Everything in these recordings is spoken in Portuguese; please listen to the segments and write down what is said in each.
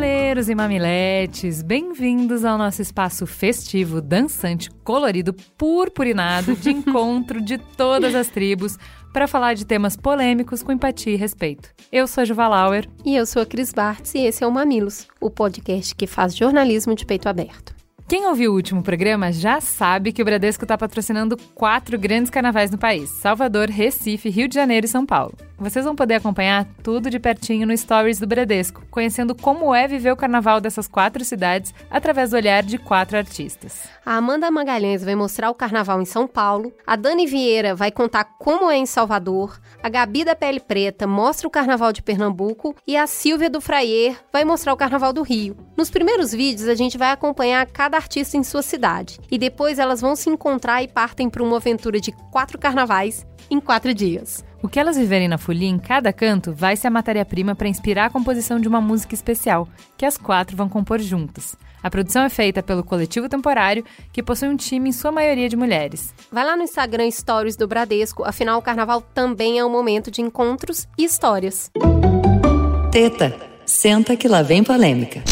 Mamileiros e mamiletes, bem-vindos ao nosso espaço festivo, dançante, colorido, purpurinado de encontro de todas as tribos para falar de temas polêmicos com empatia e respeito. Eu sou a Juva Lauer. E eu sou a Cris Bartz e esse é o Mamilos, o podcast que faz jornalismo de peito aberto. Quem ouviu o último programa já sabe que o Bradesco está patrocinando quatro grandes carnavais no país: Salvador, Recife, Rio de Janeiro e São Paulo. Vocês vão poder acompanhar tudo de pertinho no Stories do Bradesco, conhecendo como é viver o carnaval dessas quatro cidades através do olhar de quatro artistas. A Amanda Magalhães vai mostrar o carnaval em São Paulo, a Dani Vieira vai contar como é em Salvador, a Gabi da Pele Preta mostra o carnaval de Pernambuco e a Silvia do Fraier vai mostrar o carnaval do Rio. Nos primeiros vídeos, a gente vai acompanhar cada artista em sua cidade e depois elas vão se encontrar e partem para uma aventura de quatro carnavais em quatro dias. O que elas viverem na folia em cada canto vai ser a matéria-prima para inspirar a composição de uma música especial, que as quatro vão compor juntas. A produção é feita pelo Coletivo Temporário, que possui um time em sua maioria de mulheres. Vai lá no Instagram Stories do Bradesco, afinal o carnaval também é um momento de encontros e histórias. Teta, senta que lá vem polêmica.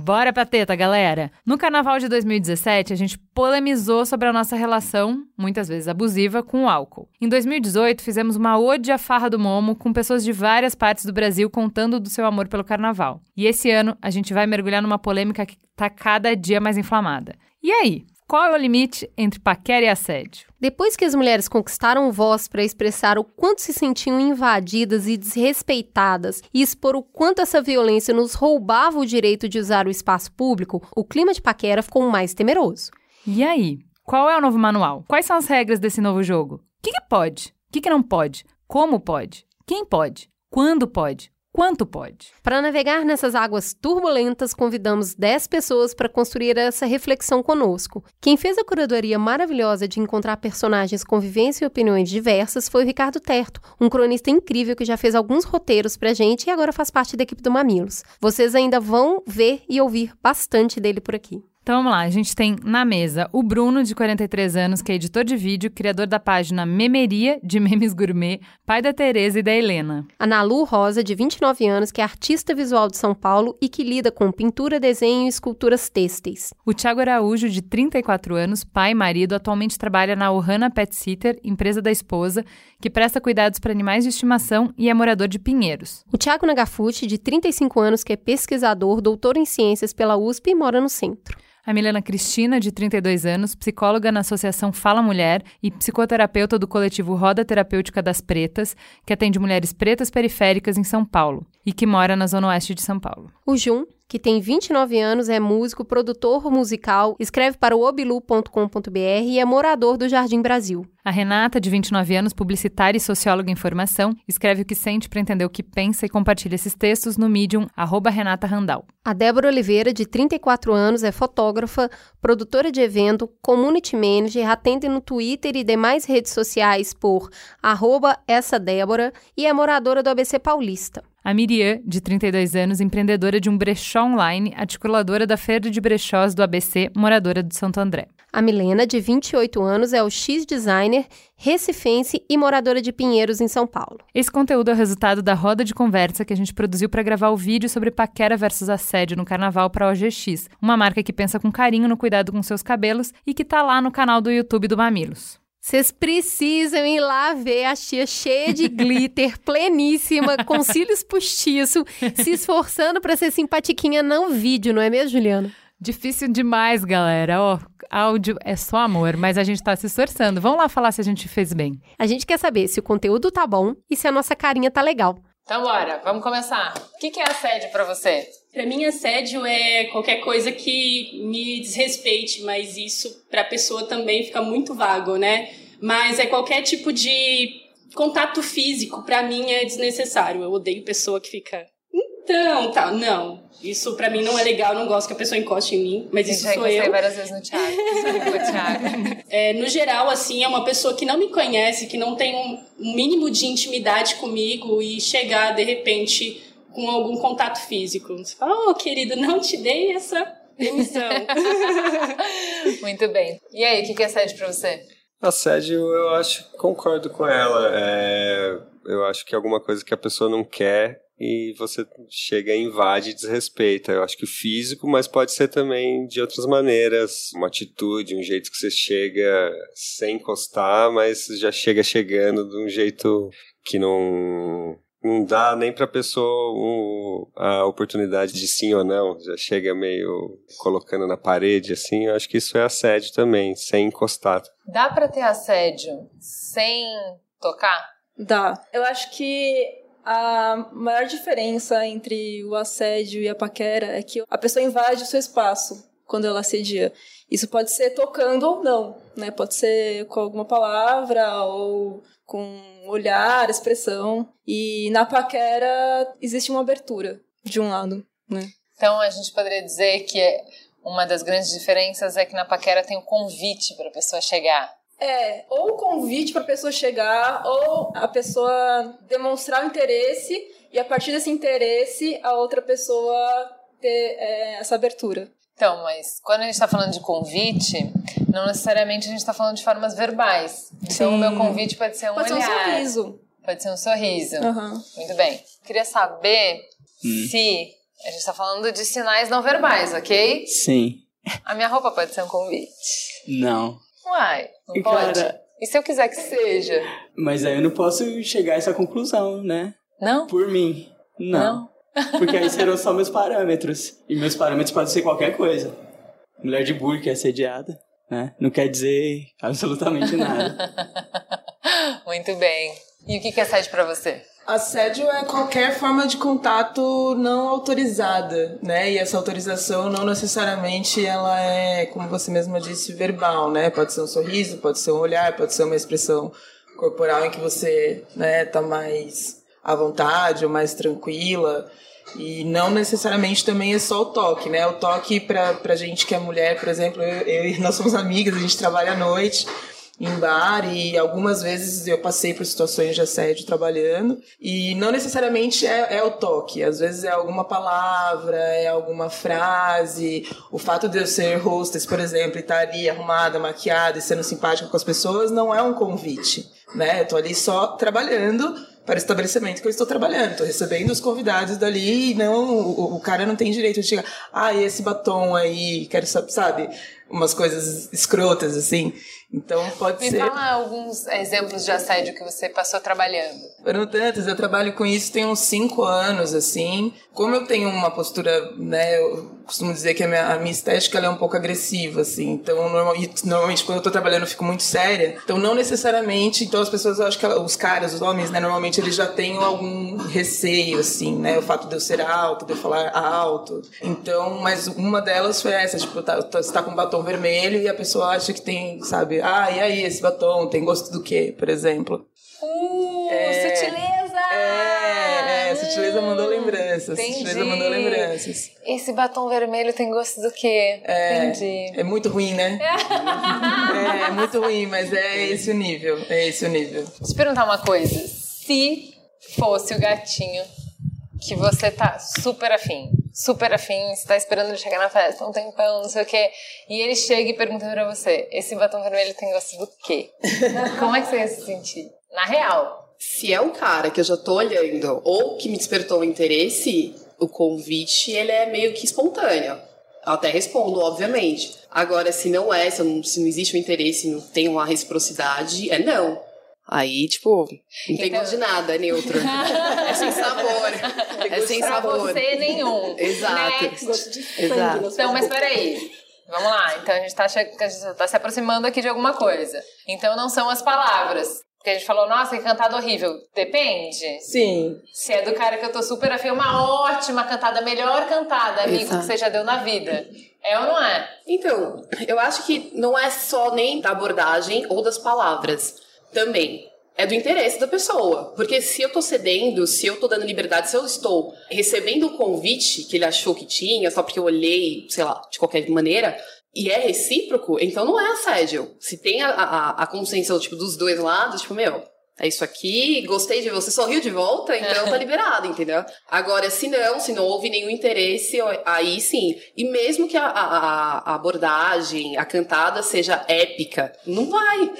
Bora pra teta, galera! No carnaval de 2017, a gente polemizou sobre a nossa relação, muitas vezes abusiva, com o álcool. Em 2018, fizemos uma ode à farra do Momo com pessoas de várias partes do Brasil contando do seu amor pelo carnaval. E esse ano, a gente vai mergulhar numa polêmica que tá cada dia mais inflamada. E aí? Qual é o limite entre paquera e assédio? Depois que as mulheres conquistaram voz para expressar o quanto se sentiam invadidas e desrespeitadas e expor o quanto essa violência nos roubava o direito de usar o espaço público, o clima de paquera ficou mais temeroso. E aí? Qual é o novo manual? Quais são as regras desse novo jogo? O que, que pode? O que, que não pode? Como pode? Quem pode? Quando pode? Quanto pode. Para navegar nessas águas turbulentas, convidamos 10 pessoas para construir essa reflexão conosco. Quem fez a curadoria maravilhosa de encontrar personagens com vivência e opiniões diversas foi o Ricardo Terto, um cronista incrível que já fez alguns roteiros pra gente e agora faz parte da equipe do Mamilos. Vocês ainda vão ver e ouvir bastante dele por aqui. Então vamos lá, a gente tem na mesa o Bruno, de 43 anos, que é editor de vídeo, criador da página Memeria, de memes gourmet, pai da Tereza e da Helena. A Nalu Rosa, de 29 anos, que é artista visual de São Paulo e que lida com pintura, desenho e esculturas têxteis. O Thiago Araújo, de 34 anos, pai e marido, atualmente trabalha na Ohana Pet Sitter, empresa da esposa, que presta cuidados para animais de estimação e é morador de Pinheiros. O Thiago Nagafuti, de 35 anos, que é pesquisador, doutor em ciências pela USP e mora no centro. A Milena Cristina, de 32 anos, psicóloga na Associação Fala Mulher e psicoterapeuta do coletivo Roda Terapêutica das Pretas, que atende mulheres pretas periféricas em São Paulo e que mora na Zona Oeste de São Paulo. O Jun, que tem 29 anos, é músico, produtor musical, escreve para o obilu.com.br e é morador do Jardim Brasil. A Renata, de 29 anos, publicitária e socióloga em formação, escreve o que sente para entender o que pensa e compartilha esses textos no Medium, arroba Renata Randall. A Débora Oliveira, de 34 anos, é fotógrafa, produtora de evento, community manager, atende no Twitter e demais redes sociais por arroba essa Débora e é moradora do ABC Paulista. A Miriam, de 32 anos, empreendedora de um brechó online, articuladora da Feira de Brechós do ABC, moradora de Santo André. A Milena, de 28 anos, é o X-designer, recifense e moradora de Pinheiros, em São Paulo. Esse conteúdo é o resultado da roda de conversa que a gente produziu para gravar o vídeo sobre paquera versus assédio no carnaval para a OGX, uma marca que pensa com carinho no cuidado com seus cabelos e que tá lá no canal do YouTube do Mamilos. Vocês precisam ir lá ver a tia cheia de glitter, pleníssima, com cílios postiços, se esforçando para ser simpatiquinha no vídeo, não é mesmo, Juliana? Difícil demais, galera. Ó, áudio é só amor, mas a gente tá se esforçando. Vamos lá falar se a gente fez bem. A gente quer saber se o conteúdo tá bom e se a nossa carinha tá legal. Então bora, vamos começar. O que é assédio para você? Para mim, assédio é qualquer coisa que me desrespeite, mas isso para a pessoa também fica muito vago, né? Mas é qualquer tipo de contato físico, para mim é desnecessário. Eu odeio pessoa que fica então, tá, não. Isso pra mim não é legal, não gosto que a pessoa encoste em mim, mas isso eu sou eu. várias vezes no Thiago. Thiago. É, no geral, assim, é uma pessoa que não me conhece, que não tem um mínimo de intimidade comigo e chegar, de repente, com algum contato físico. Você fala, oh, querido, não te dei essa demissão. Muito bem. E aí, o que é assédio pra você? Assédio, eu acho, concordo com ela. É, eu acho que é alguma coisa que a pessoa não quer e você chega e invade e desrespeita. Eu acho que físico, mas pode ser também de outras maneiras. Uma atitude, um jeito que você chega sem encostar, mas já chega chegando de um jeito que não não dá nem para a pessoa um, a oportunidade de sim ou não, já chega meio colocando na parede assim. Eu acho que isso é assédio também, sem encostar. Dá para ter assédio sem tocar? Dá. Eu acho que a maior diferença entre o assédio e a paquera é que a pessoa invade o seu espaço quando ela assedia. Isso pode ser tocando ou não, né? Pode ser com alguma palavra ou com olhar, expressão. E na paquera existe uma abertura de um lado, né? Então a gente poderia dizer que uma das grandes diferenças é que na paquera tem o um convite para a pessoa chegar. É, ou o convite para a pessoa chegar, ou a pessoa demonstrar o interesse e a partir desse interesse a outra pessoa ter é, essa abertura. Então, mas quando a gente está falando de convite, não necessariamente a gente está falando de formas verbais. Então, Sim. o meu convite pode ser um pode olhar. Pode ser um sorriso. Pode ser um sorriso. Uhum. Muito bem. Queria saber hum. se a gente está falando de sinais não verbais, ok? Sim. A minha roupa pode ser um convite? Não. Uai, não pode? Cara, e se eu quiser que seja? Mas aí eu não posso chegar a essa conclusão, né? Não? Por mim. Não. não. Porque aí serão só meus parâmetros. E meus parâmetros podem ser qualquer coisa. Mulher de burca é assediada, né? Não quer dizer absolutamente nada. Muito bem. E o que é assédio para você? Assédio é qualquer forma de contato não autorizada, né? E essa autorização não necessariamente ela é, como você mesma disse, verbal, né? Pode ser um sorriso, pode ser um olhar, pode ser uma expressão corporal em que você, né, tá mais à vontade ou mais tranquila. E não necessariamente também é só o toque, né? O toque pra, pra gente que é mulher, por exemplo, eu, eu nós somos amigas, a gente trabalha à noite em bar e algumas vezes eu passei por situações de assédio trabalhando e não necessariamente é, é, o toque, às vezes é alguma palavra, é alguma frase, o fato de eu ser hostess, por exemplo, e estar ali arrumada, maquiada e sendo simpática com as pessoas não é um convite, né? Eu tô ali só trabalhando para o estabelecimento que eu estou trabalhando. Estou recebendo os convidados dali e não, o, o, cara não tem direito de chegar, ah, e esse batom aí, quero saber, sabe? Umas coisas escrotas, assim. Então pode Me ser. Me fala alguns exemplos de assédio que você passou trabalhando. Foram tantos, eu trabalho com isso tem uns cinco anos, assim. Como eu tenho uma postura, né, eu costumo dizer que a minha, a minha estética é um pouco agressiva, assim. Então, normalmente, normalmente quando eu tô trabalhando eu fico muito séria. Então, não necessariamente, então as pessoas, eu acho que os caras, os homens, né, normalmente eles já têm algum receio, assim, né, o fato de eu ser alto, de eu falar alto. Então, mas uma delas foi essa, tipo, tá, você tá com um batom vermelho e a pessoa acha que tem, sabe, ah, e aí, esse batom tem gosto do quê, por exemplo? Uh, é, sutileza! É, é, sutileza mandou lembranças. Entendi. Mandou lembranças. Esse batom vermelho tem gosto do quê? É, Entendi. É muito ruim, né? é, é muito ruim, mas é esse o nível. É esse o nível. Deixa eu te perguntar uma coisa. Se fosse o gatinho que você tá super afim, super afim, você tá esperando ele chegar na festa um tempão, não sei o quê, e ele chega e pergunta pra você: esse batom vermelho tem gosto do quê? Como é que você ia se sentir? Na real. Se é um cara que eu já tô olhando ou que me despertou o interesse, o convite ele é meio que espontâneo. Eu até respondo, obviamente. Agora, se não é, se não, se não existe um interesse, não tem uma reciprocidade, é não. Aí, tipo, não tem então... gosto de nada, é neutro. é sem sabor. É sem pra sabor. você nenhum. Exato. Next. Exato. Então, mas peraí. Vamos lá. Então a gente, tá, a gente tá se aproximando aqui de alguma coisa. Então não são as palavras. Porque a gente falou, nossa, que cantada horrível. Depende. Sim. Se é do cara que eu tô super afim, uma ótima cantada, melhor cantada, amigo, Exato. que você já deu na vida. É ou não é? Então, eu acho que não é só nem da abordagem ou das palavras também é do interesse da pessoa. Porque se eu tô cedendo, se eu tô dando liberdade, se eu estou recebendo o convite que ele achou que tinha, só porque eu olhei, sei lá, de qualquer maneira, e é recíproco, então não é assédio. Se tem a, a, a consciência tipo, dos dois lados, tipo, meu, é isso aqui, gostei de você, sorriu de volta, então tá liberado, entendeu? Agora, se não, se não houve nenhum interesse, aí sim. E mesmo que a, a, a abordagem, a cantada seja épica, não vai.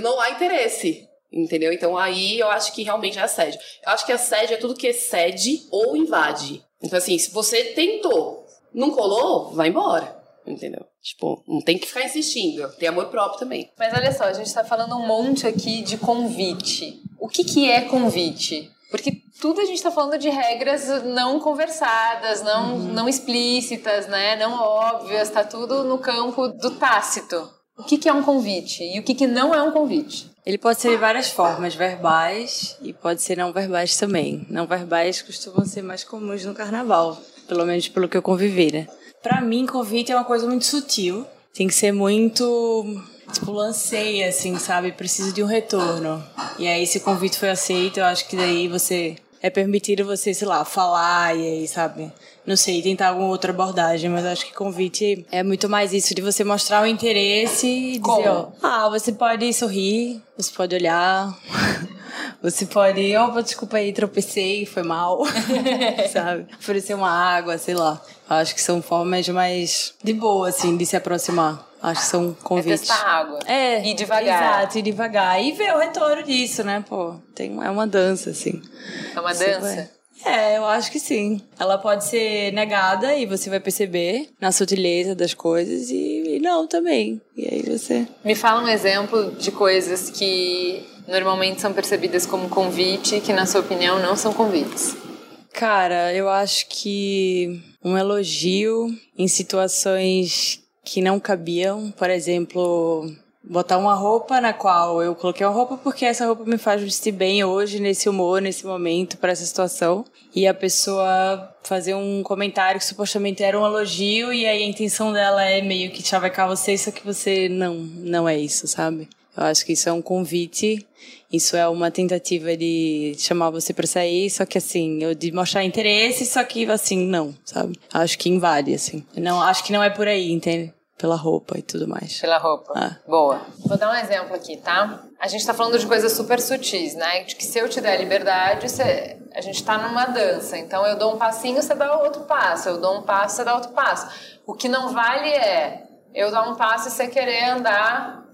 Não há interesse. Entendeu? Então aí eu acho que realmente é assédio. Eu acho que assédio é tudo que excede ou invade. Então, assim, se você tentou, não colou, vai embora. Entendeu? Tipo, não tem que ficar insistindo. Tem amor próprio também. Mas olha só, a gente tá falando um monte aqui de convite. O que, que é convite? Porque tudo a gente tá falando de regras não conversadas, não, uhum. não explícitas, né? Não óbvias, tá tudo no campo do tácito. O que, que é um convite e o que, que não é um convite? Ele pode ser de várias formas, verbais e pode ser não verbais também. Não verbais costumam ser mais comuns no carnaval, pelo menos pelo que eu convivi, né? Pra mim, convite é uma coisa muito sutil. Tem que ser muito. Tipo, lancei, assim, sabe? Preciso de um retorno. E aí, se o convite foi aceito, eu acho que daí você. É permitido você, sei lá, falar e aí, sabe? não sei, tentar alguma outra abordagem, mas acho que convite é muito mais isso de você mostrar o interesse e dizer, ó, ah, você pode sorrir, você pode olhar, você pode, oh, desculpa aí, tropecei, foi mal, sabe? Oferecer uma água, sei lá. Acho que são formas mais de boa, assim, de se aproximar. Acho que são convites. É testar água. É. E devagar. Exato, e devagar. E ver o retorno disso, né? Pô, tem, é uma dança, assim. É uma dança? É, eu acho que sim. Ela pode ser negada e você vai perceber na sutileza das coisas e, e não também. E aí você. Me fala um exemplo de coisas que normalmente são percebidas como convite, que na sua opinião não são convites. Cara, eu acho que um elogio em situações que não cabiam, por exemplo, botar uma roupa na qual eu coloquei uma roupa porque essa roupa me faz vestir bem hoje, nesse humor, nesse momento, para essa situação. E a pessoa fazer um comentário que supostamente era um elogio e aí a intenção dela é meio que chavecar você, só que você não, não é isso, sabe? Eu acho que isso é um convite, isso é uma tentativa de chamar você para sair, só que assim, eu de mostrar interesse, só que assim, não, sabe? Acho que invade, assim. Não, acho que não é por aí, entende? Pela roupa e tudo mais. Pela roupa. Ah. Boa. Vou dar um exemplo aqui, tá? A gente tá falando de coisas super sutis, né? De que se eu te der liberdade, você... a gente tá numa dança. Então eu dou um passinho, você dá outro passo. Eu dou um passo, você dá outro passo. O que não vale é eu dar um passo e você querer andar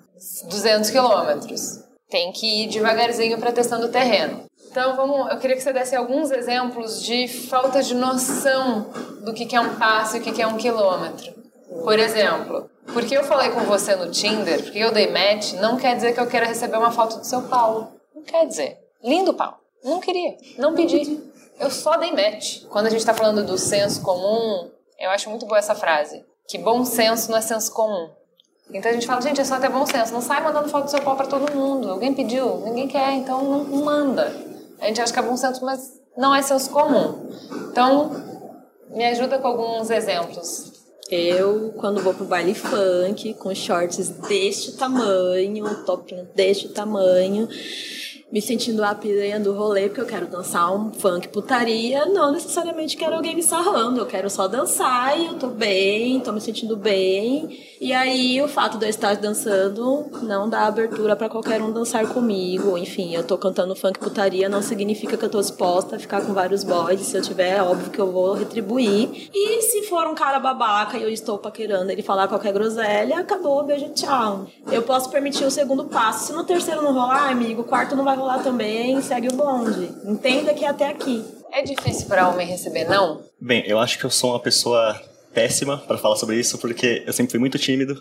200 quilômetros. Tem que ir devagarzinho para testando o terreno. Então, vamos, eu queria que você desse alguns exemplos de falta de noção do que é um passo e o que é um quilômetro. Por exemplo, porque eu falei com você no Tinder, porque eu dei match, não quer dizer que eu queira receber uma foto do seu pau. Não quer dizer. Lindo pau. Não queria. Não pedi. Eu só dei match. Quando a gente está falando do senso comum, eu acho muito boa essa frase. Que bom senso não é senso comum. Então a gente fala, gente, é só ter bom senso. Não sai mandando foto do seu pau para todo mundo. Alguém pediu, ninguém quer, então não, não manda. A gente acha que é bom senso, mas não é senso comum. Então, me ajuda com alguns exemplos eu, quando vou pro baile funk, com shorts deste tamanho, topinho deste tamanho, me sentindo a piranha do rolê, porque eu quero dançar um funk putaria, não necessariamente quero alguém me sarrando, eu quero só dançar e eu tô bem, tô me sentindo bem. E aí o fato de eu estar dançando não dá abertura para qualquer um dançar comigo. Enfim, eu tô cantando funk putaria, não significa que eu tô disposta a ficar com vários boys. Se eu tiver, é óbvio que eu vou retribuir. E se for um cara babaca e eu estou paquerando ele falar qualquer groselha, acabou, beijo, tchau. Eu posso permitir o segundo passo. Se no terceiro não rolar, amigo, o quarto não vai rolar também, segue o bonde. Entenda que é até aqui. É difícil para homem receber não? Bem, eu acho que eu sou uma pessoa péssima para falar sobre isso, porque eu sempre fui muito tímido.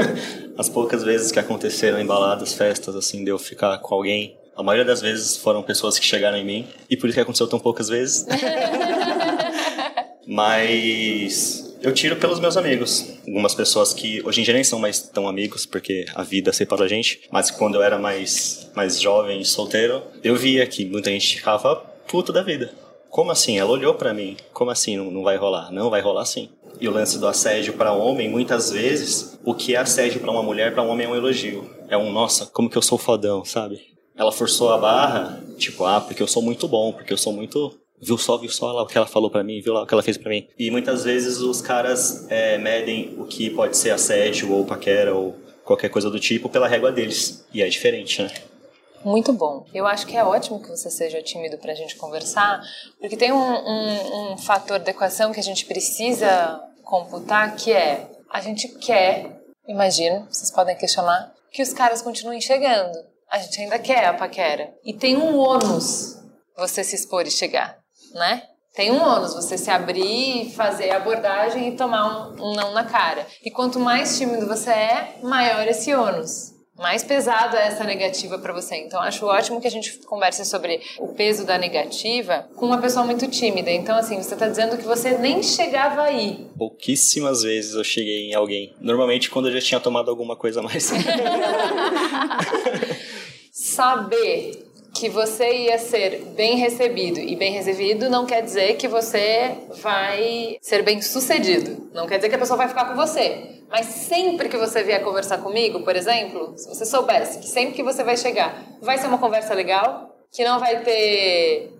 As poucas vezes que aconteceram em baladas, festas, assim, de eu ficar com alguém, a maioria das vezes foram pessoas que chegaram em mim, e por isso que aconteceu tão poucas vezes. Mas eu tiro pelos meus amigos. Algumas pessoas que hoje em dia nem são mais tão amigos, porque a vida separou a gente. Mas quando eu era mais, mais jovem solteiro, eu via que muita gente ficava puto da vida. Como assim? Ela olhou para mim. Como assim não, não vai rolar? Não, vai rolar sim. E o lance do assédio para homem, muitas vezes, o que é assédio para uma mulher, para um homem é um elogio. É um, nossa, como que eu sou fodão, sabe? Ela forçou a barra, tipo, ah, porque eu sou muito bom, porque eu sou muito viu só, viu só lá o que ela falou para mim, viu lá o que ela fez para mim. E muitas vezes os caras é, medem o que pode ser assédio ou paquera ou qualquer coisa do tipo pela régua deles. E é diferente, né? muito bom. Eu acho que é ótimo que você seja tímido pra gente conversar, porque tem um, um, um fator da equação que a gente precisa computar, que é a gente quer, imagino, vocês podem questionar, que os caras continuem chegando. A gente ainda quer a paquera. E tem um ônus você se expor e chegar, né? Tem um ônus você se abrir, fazer a abordagem e tomar um, um não na cara. E quanto mais tímido você é, maior esse ônus mais pesada essa negativa para você. Então acho ótimo que a gente converse sobre o peso da negativa com uma pessoa muito tímida. Então assim, você tá dizendo que você nem chegava aí. Pouquíssimas vezes eu cheguei em alguém. Normalmente quando eu já tinha tomado alguma coisa a mais. Saber que você ia ser bem recebido e bem recebido não quer dizer que você vai ser bem sucedido. Não quer dizer que a pessoa vai ficar com você. Mas sempre que você vier conversar comigo, por exemplo, se você soubesse que sempre que você vai chegar, vai ser uma conversa legal, que não vai ter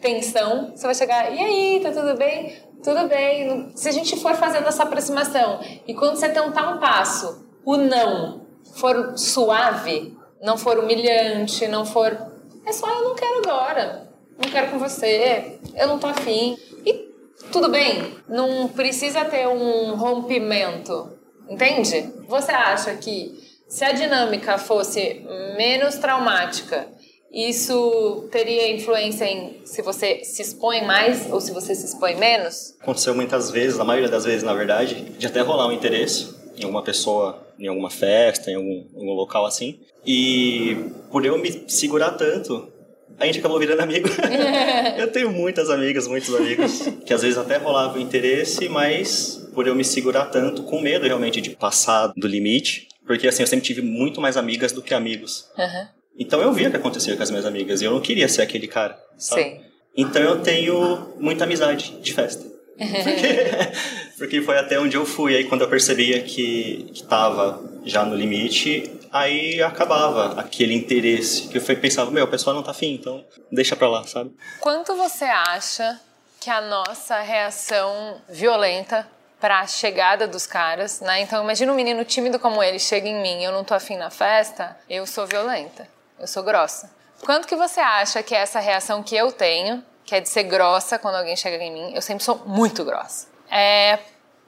tensão, você vai chegar, e aí, tá tudo bem? Tudo bem. Se a gente for fazendo essa aproximação e quando você tentar um passo, o não for suave, não for humilhante, não for é só eu não quero agora. Não quero com você. Eu não tô afim. E tudo bem. Não precisa ter um rompimento. Entende? Você acha que se a dinâmica fosse menos traumática, isso teria influência em se você se expõe mais ou se você se expõe menos? Aconteceu muitas vezes, a maioria das vezes, na verdade, de até rolar um interesse em alguma pessoa, em alguma festa, em algum, algum local assim. E por eu me segurar tanto, a gente acabou virando amigo. eu tenho muitas amigas, muitos amigos, que às vezes até rolava interesse, mas por eu me segurar tanto, com medo realmente de passar do limite, porque assim, eu sempre tive muito mais amigas do que amigos. Uhum. Então eu via o que acontecia com as minhas amigas e eu não queria ser aquele cara, sabe? Sim. Então eu tenho muita amizade de festa. Porque, porque foi até onde eu fui. Aí quando eu percebia que, que tava já no limite, aí acabava aquele interesse. Que eu pensava, meu, o pessoal não tá afim, então deixa pra lá, sabe? Quanto você acha que a nossa reação violenta para a chegada dos caras, né? Então imagina um menino tímido como ele chega em mim, eu não tô afim na festa, eu sou violenta, eu sou grossa. Quanto que você acha que é essa reação que eu tenho, que é de ser grossa quando alguém chega em mim, eu sempre sou muito grossa. É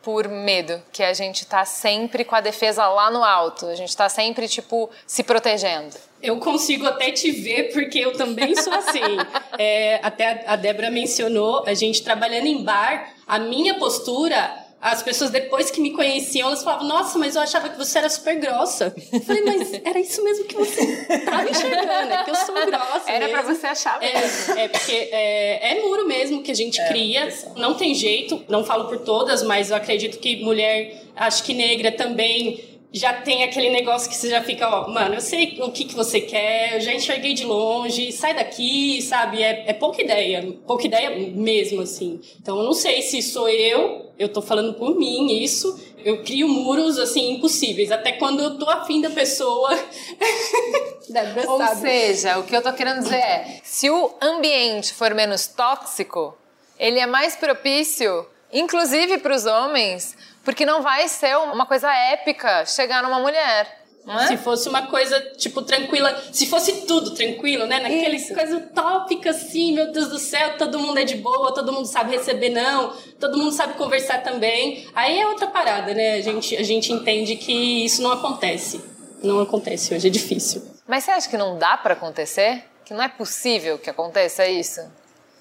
por medo, que a gente tá sempre com a defesa lá no alto, a gente tá sempre, tipo, se protegendo. Eu consigo até te ver, porque eu também sou assim. é, até a Débora mencionou, a gente trabalhando em bar, a minha postura as pessoas depois que me conheciam, elas falavam, nossa, mas eu achava que você era super grossa. Eu falei, mas era isso mesmo que você estava enxergando, é que eu sou grossa. Era para você achar mesmo. É, é porque é, é, muro mesmo que a gente é, cria, não tem jeito, não falo por todas, mas eu acredito que mulher, acho que negra também já tem aquele negócio que você já fica, ó, mano, eu sei o que, que você quer, eu já enxerguei de longe, sai daqui, sabe? É, é pouca ideia, pouca ideia mesmo, assim. Então, eu não sei se sou eu, eu tô falando por mim isso, eu crio muros, assim, impossíveis, até quando eu tô afim da pessoa. Ou sabe. seja, o que eu tô querendo dizer é, se o ambiente for menos tóxico, ele é mais propício, inclusive para os homens, porque não vai ser uma coisa épica chegar numa mulher. É? Se fosse uma coisa, tipo, tranquila, se fosse tudo tranquilo, né? Naquele Isso. coisa utópica, assim, meu Deus do céu, todo mundo é de boa, todo mundo sabe receber não, todo mundo sabe conversar também. Aí é outra parada, né? A gente, a gente entende que isso não acontece. Não acontece hoje, é difícil. Mas você acha que não dá para acontecer? Que não é possível que aconteça isso?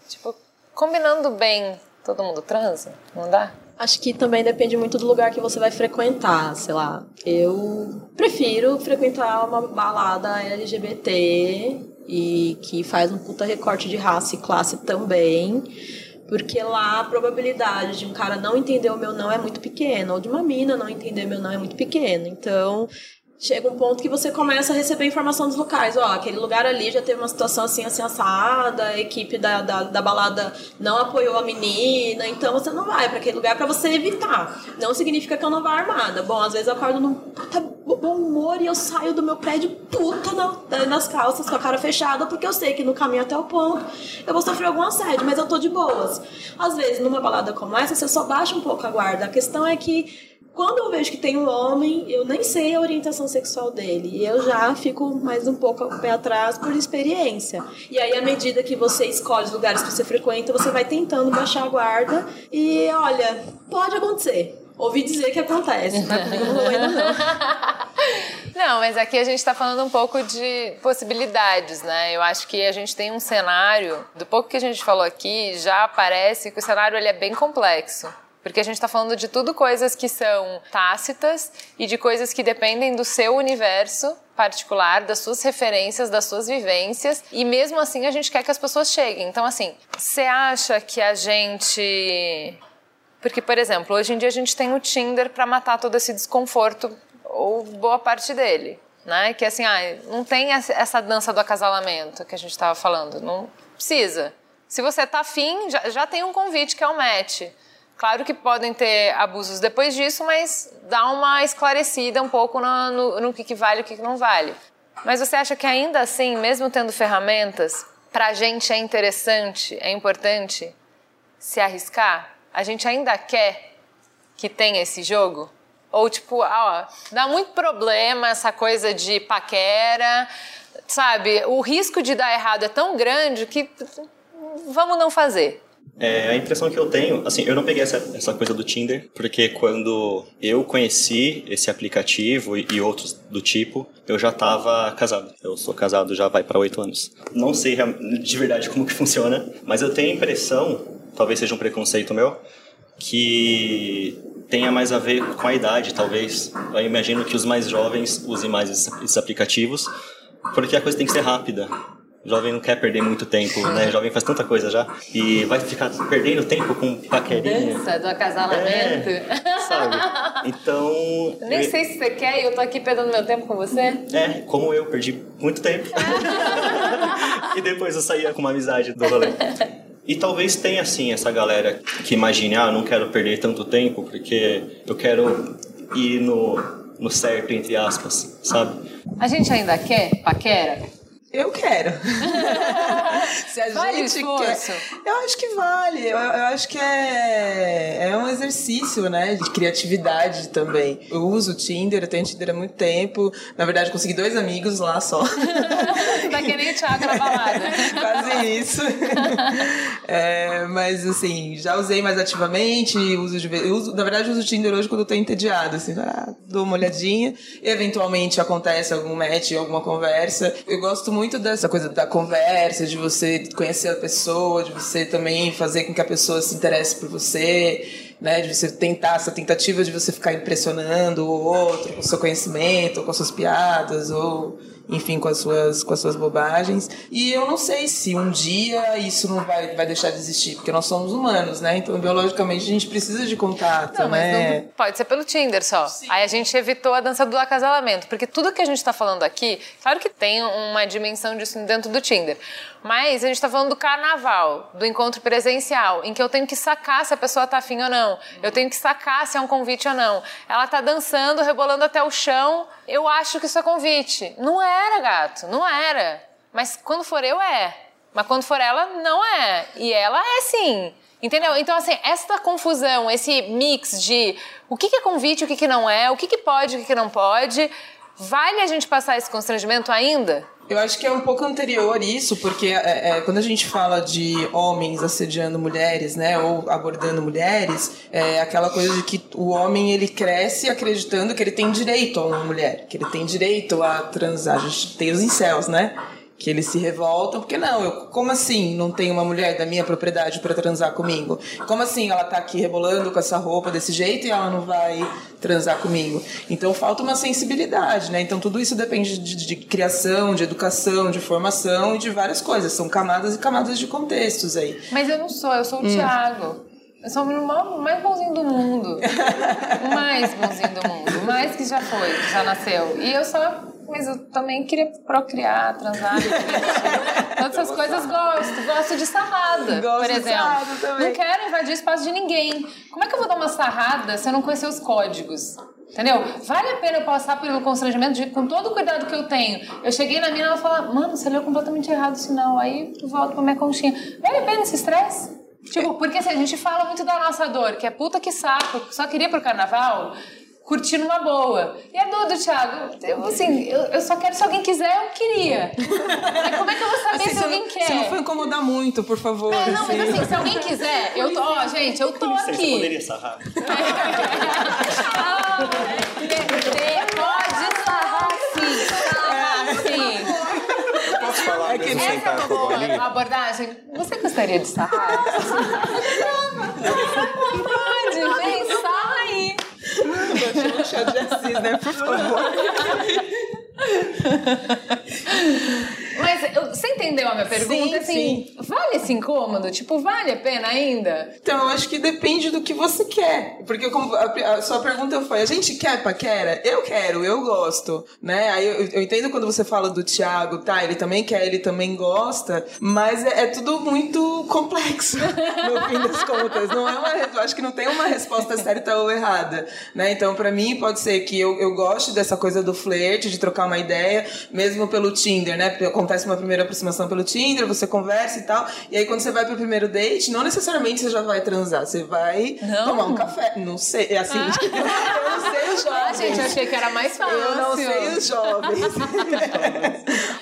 Tipo, combinando bem, todo mundo transa? Não dá? Acho que também depende muito do lugar que você vai frequentar, sei lá. Eu prefiro frequentar uma balada LGBT e que faz um puta recorte de raça e classe também. Porque lá a probabilidade de um cara não entender o meu não é muito pequena, ou de uma mina não entender meu não é muito pequena. Então, chega um ponto que você começa a receber informação dos locais. Ó, aquele lugar ali já teve uma situação assim, assim, assada, a equipe da, da, da balada não apoiou a menina, então você não vai para aquele lugar para você evitar. Não significa que eu não vá armada. Bom, às vezes eu acordo num puta bom humor e eu saio do meu prédio puta na, nas calças, com a cara fechada, porque eu sei que no caminho até o ponto eu vou sofrer algum assédio, mas eu tô de boas. Às vezes, numa balada como essa, você só baixa um pouco a guarda. A questão é que Quando eu vejo que tem um homem, eu nem sei a orientação sexual dele. E eu já fico mais um pouco o pé atrás por experiência. E aí, à medida que você escolhe os lugares que você frequenta, você vai tentando baixar a guarda. E olha, pode acontecer. Ouvi dizer que acontece, mas comigo não ainda não. Não, mas aqui a gente está falando um pouco de possibilidades, né? Eu acho que a gente tem um cenário, do pouco que a gente falou aqui, já parece que o cenário ele é bem complexo. Porque a gente está falando de tudo coisas que são tácitas e de coisas que dependem do seu universo particular, das suas referências, das suas vivências. E mesmo assim a gente quer que as pessoas cheguem. Então, assim, você acha que a gente. Porque, por exemplo, hoje em dia a gente tem o Tinder para matar todo esse desconforto, ou boa parte dele. Né? Que assim, ah, não tem essa dança do acasalamento que a gente estava falando. Não precisa. Se você tá afim, já, já tem um convite que é o match. Claro que podem ter abusos depois disso, mas dá uma esclarecida um pouco no, no, no que, que vale e o que, que não vale. Mas você acha que ainda assim, mesmo tendo ferramentas, para a gente é interessante, é importante se arriscar? A gente ainda quer que tenha esse jogo? Ou tipo, ó, dá muito problema essa coisa de paquera, sabe? O risco de dar errado é tão grande que vamos não fazer. É, a impressão que eu tenho, assim, eu não peguei essa, essa coisa do Tinder, porque quando eu conheci esse aplicativo e, e outros do tipo, eu já estava casado. Eu sou casado já vai para oito anos. Não sei de verdade como que funciona, mas eu tenho a impressão, talvez seja um preconceito meu, que tenha mais a ver com a idade, talvez. Eu imagino que os mais jovens usem mais esses aplicativos, porque a coisa tem que ser rápida. Jovem não quer perder muito tempo, né? O jovem faz tanta coisa já. E vai ficar perdendo tempo com paquerinha. Dança do acasalamento. É, sabe? Então. Nem eu... sei se você quer e eu tô aqui perdendo meu tempo com você. É, como eu, perdi muito tempo. e depois eu saía com uma amizade do rolê. E talvez tenha, assim, essa galera que imagine, ah, não quero perder tanto tempo porque eu quero ir no, no certo, entre aspas, sabe? A gente ainda quer paquera? Eu quero. Se a vale gente quer. Eu acho que vale. Eu, eu, acho que é, é um exercício, né? De criatividade também. Eu uso o Tinder, eu tenho Tinder há muito tempo. Na verdade, consegui dois amigos lá só. tá que nem o Thiago na balada. Quase isso. É, mas assim, já usei mais ativamente, uso de eu uso, na verdade, uso o Tinder hoje quando eu tô entediada, assim, ah, dou uma olhadinha, eventualmente acontece algum match, alguma conversa. Eu gosto muito muito dessa coisa da conversa, de você conhecer a pessoa, de você também fazer com que a pessoa se interesse por você, né? De você tentar, essa tentativa de você ficar impressionando o outro com o seu conhecimento, com as suas piadas, ou enfim, com as suas, com as suas bobagens. E eu não sei se um dia isso não vai, vai deixar de existir, porque nós somos humanos, né? Então, biologicamente, a gente precisa de contato, não, né? Não, pode ser pelo Tinder só. Sim. Aí a gente evitou a dança do acasalamento, porque tudo que a gente está falando aqui, claro que tem uma dimensão disso dentro do Tinder, mas a gente está falando do carnaval, do encontro presencial, em que eu tenho que sacar se a pessoa está afim ou não. Eu tenho que sacar se é um convite ou não. Ela está dançando, rebolando até o chão. Eu acho que isso é convite. Não era, gato, não era. Mas quando for eu, é. Mas quando for ela, não é. E ela é sim. Entendeu? Então, assim, essa confusão, esse mix de o que é convite, o que não é, o que pode, o que não pode, vale a gente passar esse constrangimento ainda? Eu acho que é um pouco anterior isso, porque é, é, quando a gente fala de homens assediando mulheres, né, ou abordando mulheres, é aquela coisa de que o homem ele cresce acreditando que ele tem direito a uma mulher, que ele tem direito a transar. A gente tem os incels, né? Que eles se revoltam, porque não, eu, como assim não tem uma mulher da minha propriedade para transar comigo? Como assim ela tá aqui rebolando com essa roupa desse jeito e ela não vai transar comigo? Então falta uma sensibilidade, né? Então tudo isso depende de, de criação, de educação, de formação e de várias coisas. São camadas e camadas de contextos aí. Mas eu não sou, eu sou o hum. Thiago. Eu sou o mais bonzinho do mundo. o mais bonzinho do mundo. O mais que já foi, que já nasceu. E eu só mas eu também queria procriar, transar, todas essas coisas gosto. Gosto de sarrada, gosto por exemplo. Não quero invadir o espaço de ninguém. Como é que eu vou dar uma sarrada se eu não conhecer os códigos? Entendeu? Vale a pena eu passar pelo constrangimento de, com todo o cuidado que eu tenho. Eu cheguei na mina e ela fala, mano, você leu completamente errado o sinal. Aí eu volto pra minha conchinha. Vale a pena esse estresse? Tipo, porque assim, a gente fala muito da nossa dor, que é puta que saco, só queria pro carnaval. Curtindo uma boa. E a dor do Thiago, eu, assim, eu, eu só quero se alguém quiser, eu queria. Mas como é que eu vou saber Assim, se você alguém não, quer? Você não foi incomodar muito, por favor. É, não, mas assim. assim, se alguém quiser, eu tô, ó, gente, eu tô Com licença, aqui. poderia sarrar? Pode sarrar sim, sarrar sim. Posso falar É que mesmo Essa é uma boa abordagem. Você gostaria de sarrar? Pode, vem, sarra aí. Chama o chá de Assis, né? Por favor. Mas eu- você entendeu a minha pergunta? Sim, assim, vale esse incômodo? Tipo, vale a pena ainda? Então, eu acho que depende do que você quer. Porque como a, a sua pergunta foi, a gente quer paquera? Eu quero, eu gosto, né? Aí eu, eu entendo quando você fala do Thiago, tá? Ele também quer, ele também gosta, mas é, é tudo muito complexo, no fim das contas. Não é uma, acho que não tem uma resposta certa ou errada, né? Então, pra mim, pode ser que eu, eu goste dessa coisa do flerte, de trocar uma ideia, mesmo pelo Tinder, né? Acontece uma primeira aproximação pelo Tinder, você conversa e tal, e aí quando você vai pro primeiro date, não necessariamente você já vai transar, você vai Não? tomar um café. Não sei, é assim, eu não sei os Ah, jovens. gente, eu achei que era mais fácil. Eu não sei os jovens.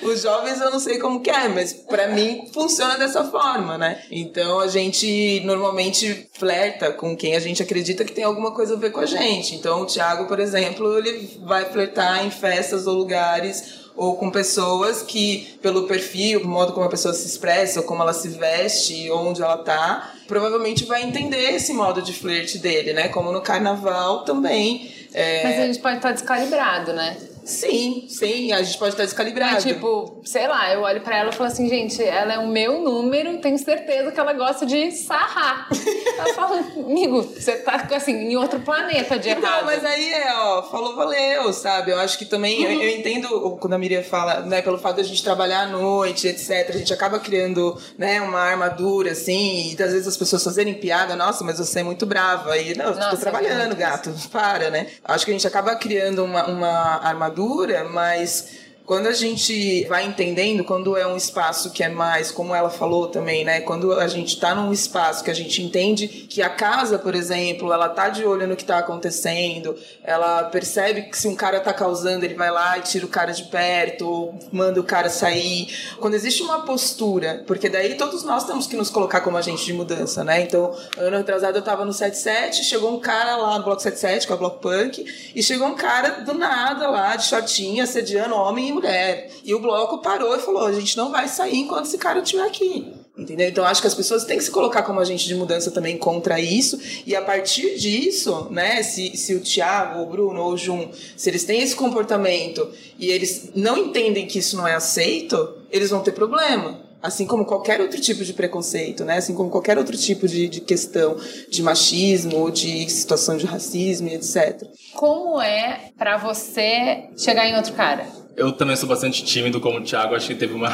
os jovens eu não sei como que é, mas pra mim funciona dessa forma, né? Então a gente normalmente flerta com quem a gente acredita que tem alguma coisa a ver com a gente. Então o Thiago, por exemplo, ele vai flertar em festas ou lugares ou com pessoas que, pelo perfil, o modo como a pessoa se expressa, ou como ela se veste, onde ela tá, provavelmente vai entender esse modo de flerte dele, né? Como no carnaval também. é, Mas a gente pode estar descalibrado, né? Sim, sim, a gente pode estar descalibrado. É, tipo, sei lá, eu olho pra ela e falo assim, gente, ela é o meu número, tenho certeza que ela gosta de sarrar. ela fala, amigo, você tá assim, em outro planeta de errado. Não, mas aí é, ó, falou, valeu, sabe? Eu acho que também, eu, eu entendo quando a Miriam fala, né, pelo fato de a gente trabalhar à noite, etc., a gente acaba criando, né, uma armadura, assim, e às vezes as pessoas fazerem piada, nossa, mas você é muito brava. E, não, eu Nossa, tô trabalhando, gato, para, né? Acho que a gente acaba criando uma, uma armadura, mas quando a gente vai entendendo, quando é um espaço que é mais, como ela falou também, né? Quando a gente está num espaço que a gente entende que a casa, por exemplo, ela tá de olho no que está acontecendo, ela percebe que se um cara tá causando, ele vai lá e tira o cara de perto, ou manda o cara sair. Quando existe uma postura, porque daí todos nós temos que nos colocar como agente de mudança, né? Então, ano atrasado eu tava no 77, chegou um cara lá no Bloco 77, que é o Bloco Punk, e chegou um cara do nada lá, de shortinho, assediando homem mulher. E o bloco parou e falou: a gente não vai sair enquanto esse cara estiver aqui. Entendeu? Então acho que as pessoas têm que se colocar como agente de mudança também contra isso. E a partir disso, né, se, se o Thiago, o Bruno ou o Jun, se eles têm esse comportamento e eles não entendem que isso não é aceito, eles vão ter problema. Assim como qualquer outro tipo de preconceito, né? Assim como qualquer outro tipo de, de questão de machismo, de situação de racismo etc. Como é pra você chegar em outro cara? Eu também sou bastante tímido, como o Thiago, acho que teve uma,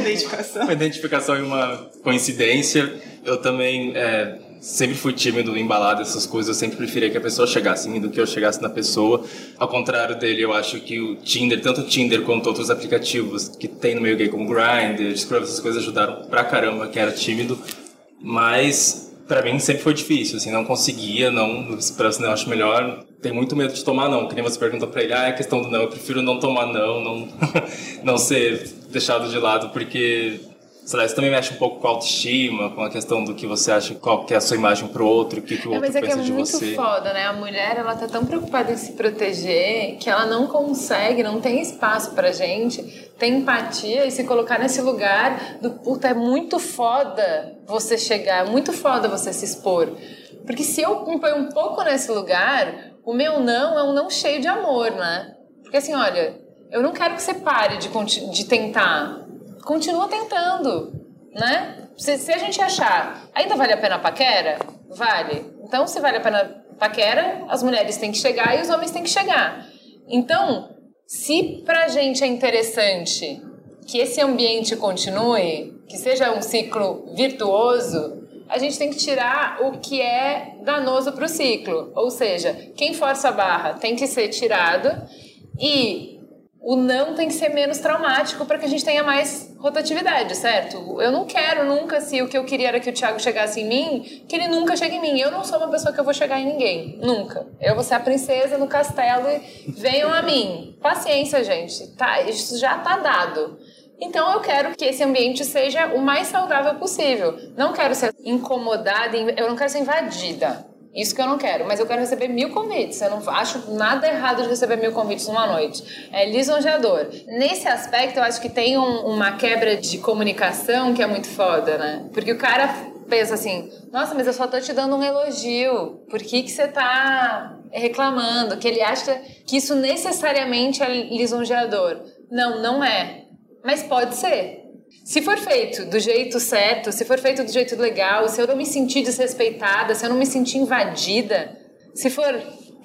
Identificação. uma identificação e uma coincidência. Eu também é, sempre fui tímido em balada, essas coisas. Eu sempre preferia que a pessoa chegasse em mim do que eu chegasse na pessoa. Ao contrário dele, eu acho que o Tinder, tanto o Tinder quanto outros aplicativos que tem no meio gay, como Grindr, Scrub, essas coisas ajudaram pra caramba que era tímido. Mas pra mim sempre foi difícil, assim, não conseguia, não, pra assim, acho melhor. Tem muito medo de tomar não, que nem você pergunta pra ele, ah, é questão do não, eu prefiro não tomar não, não, não ser deixado de lado, porque sei lá, isso também mexe um pouco com a autoestima, com a questão do que você acha, qual que é a sua imagem pro outro, o que, que o É, outro mas é que é pensa de muito você. foda, né? A mulher, ela tá tão preocupada em se proteger que ela não consegue, não tem espaço pra gente ter empatia e se colocar nesse lugar do puta, é muito foda você chegar, é muito foda você se expor. Porque se eu me ponho um pouco nesse lugar, o meu não é um não cheio de amor, né? Porque assim, olha, eu não quero que você pare de, de tentar. Continua tentando, né? Se, se a gente achar, ainda vale a pena a paquera? Vale. Então, se vale a pena a paquera, as mulheres têm que chegar e os homens têm que chegar. Então, se pra gente é interessante que esse ambiente continue, que seja um ciclo virtuoso, a gente tem que tirar o que é danoso para o ciclo. Ou seja, quem força a barra tem que ser tirado e o não tem que ser menos traumático para que a gente tenha mais rotatividade, certo? Eu não quero nunca, se o que eu queria era que o Thiago chegasse em mim, que ele nunca chegue em mim. Eu não sou uma pessoa que eu vou chegar em ninguém. Nunca. Eu vou ser a princesa no castelo e venham a mim. Paciência, gente. Tá, isso já tá dado. Então eu quero que esse ambiente seja o mais saudável possível. Não quero ser incomodada, eu não quero ser invadida. Isso que eu não quero, mas eu quero receber mil convites. Eu não acho nada errado de receber mil convites numa noite. É lisonjeador. Nesse aspecto, eu acho que tem um, uma quebra de comunicação que é muito foda, né? Porque o cara pensa assim: nossa, mas eu só tô te dando um elogio. Por que, que você tá reclamando? Que ele acha que isso necessariamente é lisonjeador. Não, não é. Mas pode ser. Se for feito do jeito certo, se for feito do jeito legal, se eu não me sentir desrespeitada, se eu não me sentir invadida, se for.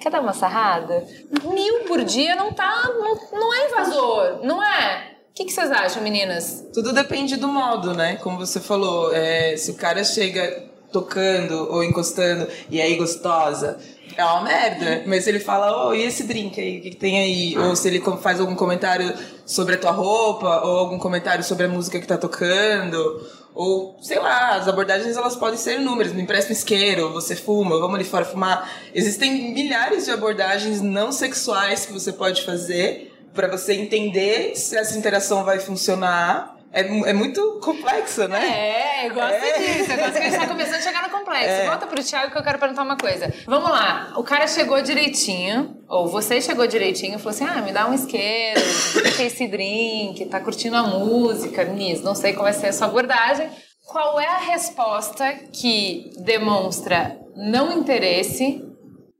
Quer dar uma sarrada? Mil por dia não tá. Não, não é invasor, não é? O que, vocês acham, meninas? Tudo depende do modo, né? Como você falou, é, se o cara chega tocando ou encostando e aí gostosa, é uma merda. Mas se ele fala, oh, e esse drink aí, o que, que, tem aí? Ou se ele faz algum comentário sobre a tua roupa, ou algum comentário sobre a música que tá tocando, ou sei lá, as abordagens elas podem ser inúmeras. Me empresta um isqueiro, você fuma, vamos ali fora fumar. Existem milhares de abordagens não sexuais que você pode fazer para você entender se essa interação vai funcionar é, é muito complexa, né? É, eu gosto é. disso. Eu gosto que a gente tá começando a chegar no complexo. É. Volta pro Thiago que eu quero perguntar uma coisa. Vamos lá. O cara chegou direitinho, ou você chegou direitinho e falou assim: ah, me dá um isqueiro, tem esse drink, tá curtindo a música, Nis, não sei qual vai ser a sua abordagem. Qual é a resposta que demonstra não interesse,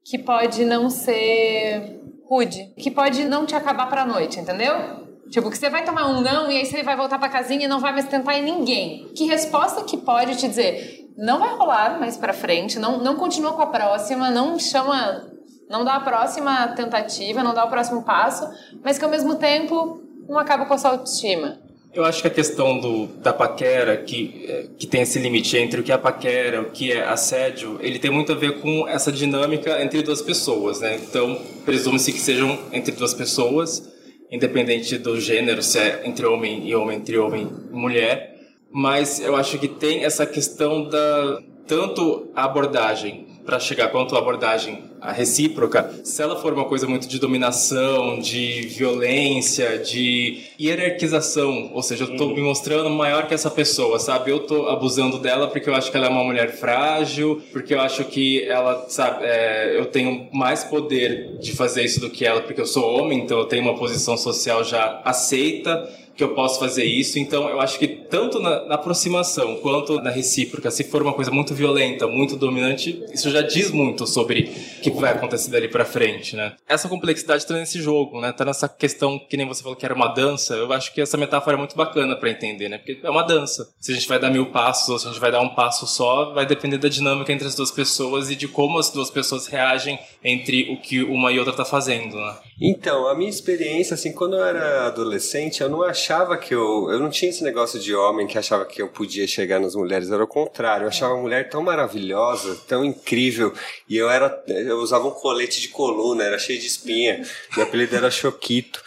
que pode não ser rude, que pode não te acabar pra noite, entendeu? Tipo, que você vai tomar um não e aí você vai voltar pra casinha e não vai mais tentar em ninguém. Que resposta que pode te dizer, não vai rolar mais pra frente, não, não continua com a próxima, não chama, não dá a próxima tentativa, não dá o próximo passo, mas que ao mesmo tempo não acaba com a sua autoestima. Eu acho que a questão do, da paquera, que, é, que tem esse limite entre o que é paquera, o que é assédio, ele tem muito a ver com essa dinâmica entre duas pessoas, né? Então, presume-se que sejam entre duas pessoas, independente do gênero, se é entre homem e homem, entre homem e mulher. Mas eu acho que tem essa questão da tanto a abordagem para chegar quanto a abordagem a recíproca, se ela for uma coisa muito de dominação, de violência, de hierarquização, ou seja, eu estou me mostrando maior que essa pessoa, sabe? Eu estou abusando dela porque eu acho que ela é uma mulher frágil, porque eu acho que ela, sabe, é, eu tenho mais poder de fazer isso do que ela, porque eu sou homem, então eu tenho uma posição social já aceita que eu posso fazer isso. Então, eu acho que tanto na, na, aproximação quanto na recíproca, se for uma coisa muito violenta, muito dominante, isso já diz muito sobre que vai acontecer dali para frente, né? Essa complexidade está nesse jogo, né? Tá nessa questão que nem você falou que era uma dança. Eu acho que essa metáfora é muito bacana para entender, né? Porque é uma dança. Se a gente vai dar mil passos ou se a gente vai dar um passo só, vai depender da dinâmica entre as duas pessoas e de como as duas pessoas reagem entre o que uma e outra tá fazendo, né? Então, a minha experiência, assim, quando eu era adolescente, eu não achava que eu. Eu não tinha esse negócio de homem que achava que eu podia chegar nas mulheres. Era o contrário. Eu achava a mulher tão maravilhosa, tão incrível. E eu era. Eu usava um colete de coluna, era cheio de espinha. Meu apelido era Choquito.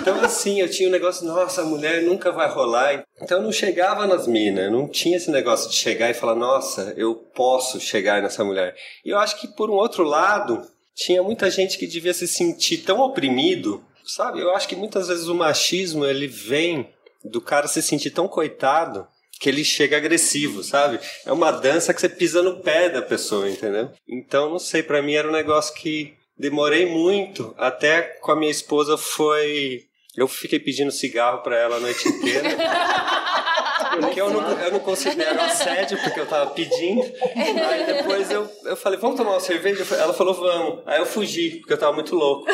Então, assim, eu tinha um negócio, nossa, mulher nunca vai rolar. Então eu não chegava nas minas, eu não tinha esse negócio de chegar e falar, nossa, eu posso chegar nessa mulher. E eu acho que por um outro lado tinha muita gente que devia se sentir tão oprimido, sabe? Eu acho que muitas vezes o machismo ele vem do cara se sentir tão coitado que ele chega agressivo, sabe? É uma dança que você pisa no pé da pessoa, entendeu? Então, não sei, para mim era um negócio que demorei muito, até com a minha esposa foi eu fiquei pedindo cigarro para ela a noite inteira. Porque eu não, eu não considero assédio, porque eu tava pedindo. Aí depois eu, eu falei, vamos tomar uma cerveja? Ela falou, vamos. Aí eu fugi, porque eu tava muito louco.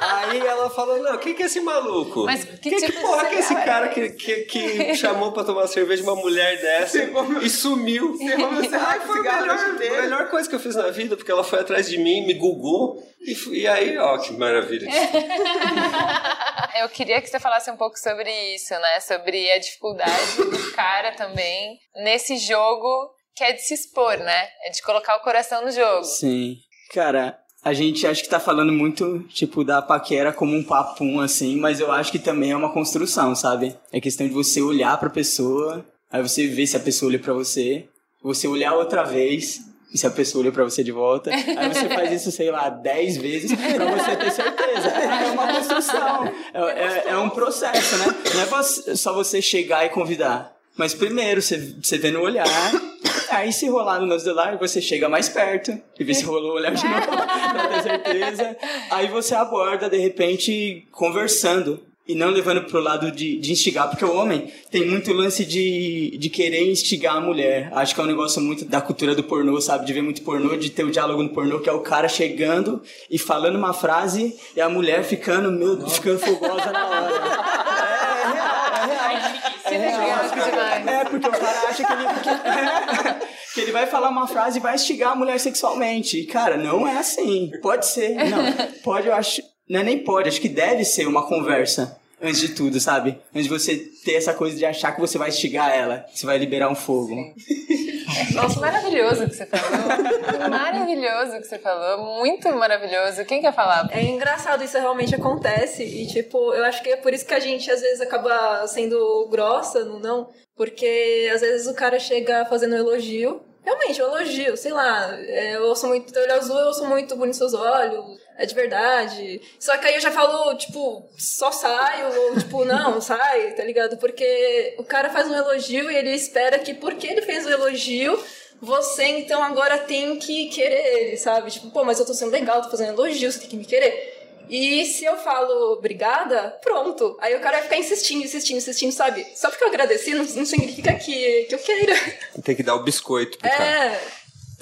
Aí ela falou, não, quem que é esse maluco? Mas que, que, tipo que porra que é esse cara que, que, que chamou pra tomar cerveja uma mulher dessa e sumiu? Ai, foi a melhor, melhor coisa que eu fiz na vida, porque ela foi atrás de mim, me gugou. E, e aí, ó, que maravilha. eu queria que você falasse um pouco sobre isso, né? Sobre a dificuldade do cara também nesse jogo que é de se expor, né? É de colocar o coração no jogo. Sim. Cara, A gente acho que tá falando muito, tipo, da paquera como um papum, assim, mas eu acho que também é uma construção, sabe? É questão de você olhar pra pessoa, aí você ver se a pessoa olha pra você, você olhar outra vez, e se a pessoa olha pra você de volta, aí você faz isso, sei lá, 10 vezes pra você ter certeza. É uma construção, é, é, é um processo, né? Não é só você chegar e convidar. Mas primeiro, você, você vê no olhar, aí se rolar no celular, você chega mais perto e vê se rolou o olhar de novo, pra ter certeza. Aí você aborda, de repente, conversando. E não levando pro lado de, de instigar, porque o homem tem muito lance de, de querer instigar a mulher. Acho que é um negócio muito da cultura do pornô, sabe? De ver muito pornô, de ter o diálogo no pornô, que é o cara chegando e falando uma frase e a mulher ficando, meu, ficando fogosa na hora. Que legal, que demais. É, porque o cara acha que ele, que, que ele vai falar uma frase e vai instigar a mulher sexualmente. E, cara, não é assim. Pode ser. Não, pode, eu acho. Não é nem pode, acho que deve ser uma conversa. Antes de tudo, sabe? Antes de você ter essa coisa de achar que você vai instigar ela, que você vai liberar um fogo. Nossa, maravilhoso o que você falou. Maravilhoso o que você falou. Muito maravilhoso. Quem quer falar? É engraçado, isso realmente acontece. E, tipo, eu acho que é por isso que a gente às vezes acaba sendo grossa no não. Porque às vezes o cara chega fazendo um elogio. Realmente, um elogio, sei lá. é, Eu ouço muito teu olho azul, eu ouço muito bonito seus olhos. É de verdade. Só que aí eu já falo, tipo, só saio, ou tipo, não, sai, tá ligado? Porque o cara faz um elogio e ele espera que porque ele fez o elogio, você então agora tem que querer ele, sabe? Tipo, pô, mas eu tô sendo legal, tô fazendo elogio, você tem que me querer. E se eu falo obrigada, pronto. Aí o cara vai ficar insistindo, insistindo, insistindo, sabe? Só porque eu agradeci não, não significa que, que eu queira. Tem que dar o biscoito pro cara. É.